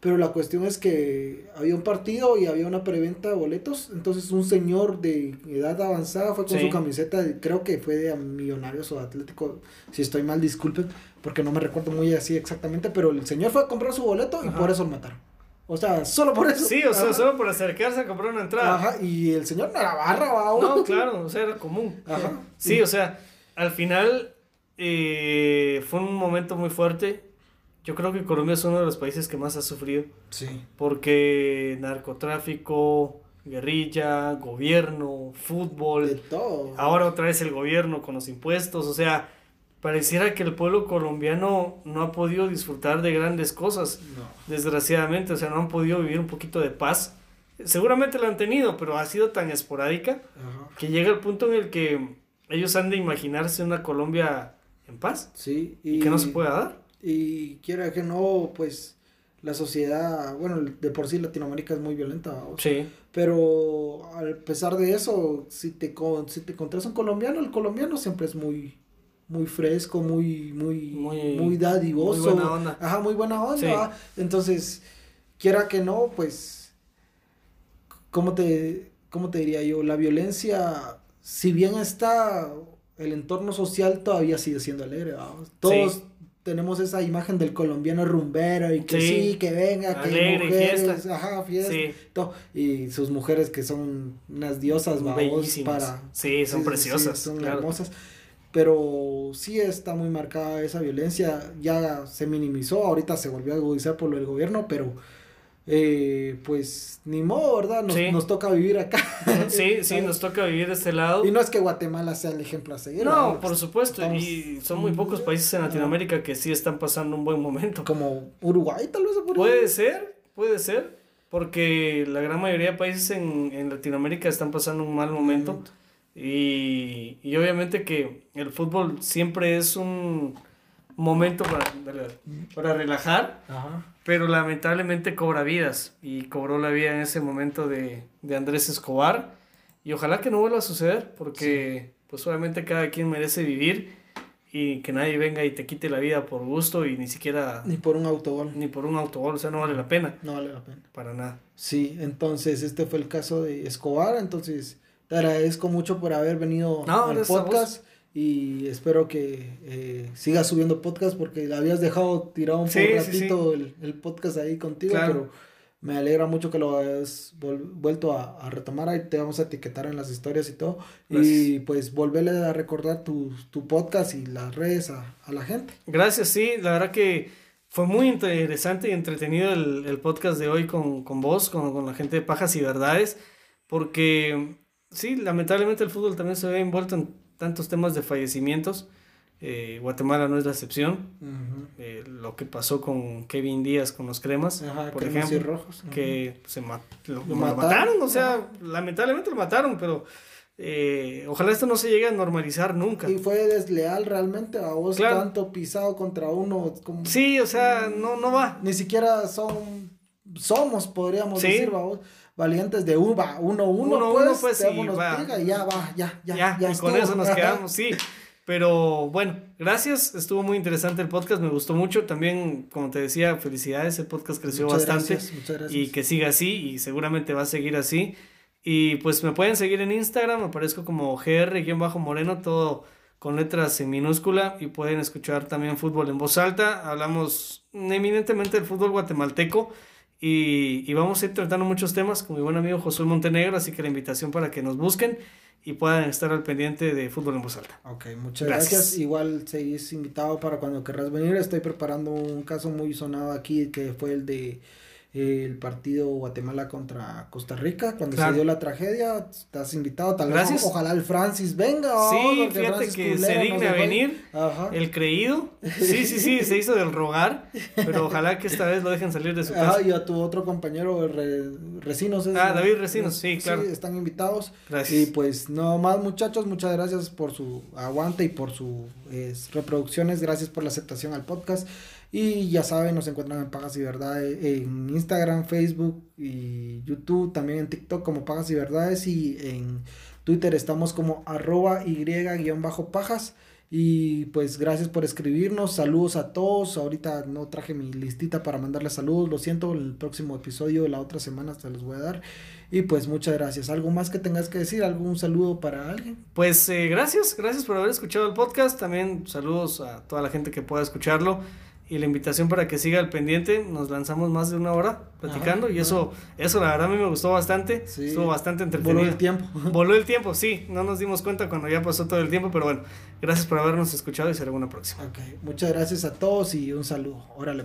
pero la cuestión es que había un partido y había una preventa de boletos. Entonces un señor de edad avanzada fue con su camiseta, creo que fue de Millonarios o Atlético. Si estoy mal, disculpen, porque no me recuerdo muy así exactamente. Pero el señor fue a comprar su boleto y por eso lo mataron. O sea, solo por eso. Sí, o sea, solo por acercarse a comprar una entrada. Ajá, y el señor no era barra, ¿va? No, claro, o sea, era común. Ajá. Sí, o sea, al final eh, fue un momento muy fuerte yo creo que Colombia es uno de los países que más ha sufrido. Sí. Porque narcotráfico, guerrilla, gobierno, fútbol. De todo. Ahora otra vez el gobierno con los impuestos. O sea, pareciera que el pueblo colombiano no ha podido disfrutar de grandes cosas. No. Desgraciadamente, o sea, no han podido vivir un poquito de paz. Seguramente lo han tenido, pero ha sido tan esporádica que llega el punto en el que ellos han de imaginarse una Colombia en paz. Sí. y que no se pueda dar. Y quiera que no, pues la sociedad, bueno, de por sí Latinoamérica es muy violenta. sí. Pero a pesar de eso, si te, si te encontrás un colombiano, el colombiano siempre es muy muy fresco, muy, muy, muy, dadivoso. Muy buena onda. Ajá, muy buena onda. Entonces, quiera que no, pues, ¿cómo te, ¿cómo te diría yo? La violencia, si bien está, el entorno social todavía sigue siendo alegre. Todos, tenemos esa imagen del colombiano rumbero y que sí, que venga, que mujeres, fiesta. ajá, fiesta, y sus mujeres que son unas diosas, para Sí, son preciosas, son hermosas. Pero sí está muy marcada esa violencia, ya se minimizó, ahorita se volvió a agudizar por lo del gobierno, pero eh, pues ni modo, ¿verdad? Nos, nos toca vivir acá. Sí, sí, nos toca vivir de este lado. Y no es que Guatemala sea el ejemplo a seguir. No, por supuesto, y son muy pocos países en Latinoamérica que sí están pasando un buen momento. Como Uruguay, tal vez. puede ser, puede ser, porque la gran mayoría de países en, en Latinoamérica están pasando un mal momento. Y, y obviamente que el fútbol siempre es un momento para, para relajar, pero lamentablemente cobra vidas y cobró la vida en ese momento de, de Andrés Escobar y ojalá que no vuelva a suceder porque pues obviamente cada quien merece vivir y que nadie venga y te quite la vida por gusto y ni siquiera... Ni por un autogol. Ni por un autogol, o sea, no vale la pena. No vale la pena. Para nada. Sí, entonces este fue el caso de Escobar, entonces te agradezco mucho por haber venido al podcast y espero que eh, sigas subiendo podcast porque habías dejado tirado un ratito El, podcast ahí contigo, pero me alegra mucho que lo hayas vuelto a, retomar. Ahí te vamos a etiquetar en las historias y todo. Y pues volverle a recordar tu, tu podcast y las redes a, la gente. Gracias, sí, la verdad que fue muy interesante y entretenido el, podcast de hoy con, con vos, con, con la gente de Pajas y Verdades, porque sí, lamentablemente el fútbol también se ve envuelto en tantos temas de fallecimientos. Eh, Guatemala no es la excepción. Eh, lo que pasó con Kevin Díaz con los cremas, por ejemplo, que se lo, mataron. o sea, lamentablemente lo mataron, pero eh, ojalá esto no se llegue a normalizar nunca. Y fue desleal realmente a vos tanto pisado contra uno. Como, sí, o sea, no, no va. Ni siquiera son, somos, podríamos decir, vos valientes de uva, uno, uno, uno, pues, uno, pues sí, y ya va, ya, ya, ya, ya y con eso nos quedamos, sí. Pero bueno, gracias, estuvo muy interesante el podcast, me gustó mucho. También, como te decía, felicidades, el podcast creció bastante. Y que siga así y seguramente va a seguir así. Y pues me pueden seguir en Instagram, aparezco como gr-moreno, todo con letras en minúscula y pueden escuchar también fútbol en voz alta. Hablamos eminentemente del fútbol guatemalteco y, y, vamos a ir tratando muchos temas con mi buen amigo Josué Montenegro, así que la invitación para que nos busquen y puedan estar al pendiente de fútbol en voz alta. Ok, muchas gracias. Igual seguís invitado para cuando querrás venir. Estoy preparando un caso muy sonado aquí que fue el de el partido Guatemala contra Costa Rica, cuando se dio la tragedia, estás invitado, tal vez ojalá el Francis venga. Sí, fíjate que se digne a venir, el creído, sí, sí, sí, se hizo del rogar, pero ojalá que esta vez lo dejen salir de su casa. y a tu otro compañero, Recinos. ah, David Recinos, sí, claro. Sí, están invitados. Gracias. Y pues no más muchachos, muchas gracias por su aguante y por sus reproducciones, gracias por la aceptación al podcast. Y ya saben, nos encuentran en Pagas y Verdades en Instagram, Facebook y YouTube, también en TikTok como Pagas y Verdades y en Twitter estamos como arroba y-pajas. Y pues gracias por escribirnos, saludos a todos. Ahorita no traje mi listita para mandarles saludos, lo siento, el próximo episodio de la otra semana se los voy a dar. Y pues muchas gracias. ¿Algo más que tengas que decir? ¿Algún saludo para alguien? Pues eh, gracias, gracias por haber escuchado el podcast. También saludos a toda la gente que pueda escucharlo y la invitación para que siga al pendiente. Nos lanzamos más de una hora platicando y eso, eso la verdad a mí me gustó bastante. Estuvo bastante entretenido. Voló el tiempo. Voló el tiempo, sí. No nos dimos cuenta cuando ya pasó todo el tiempo, pero bueno, gracias por habernos escuchado y será una próxima. Ok, muchas gracias a todos y un saludo. Órale,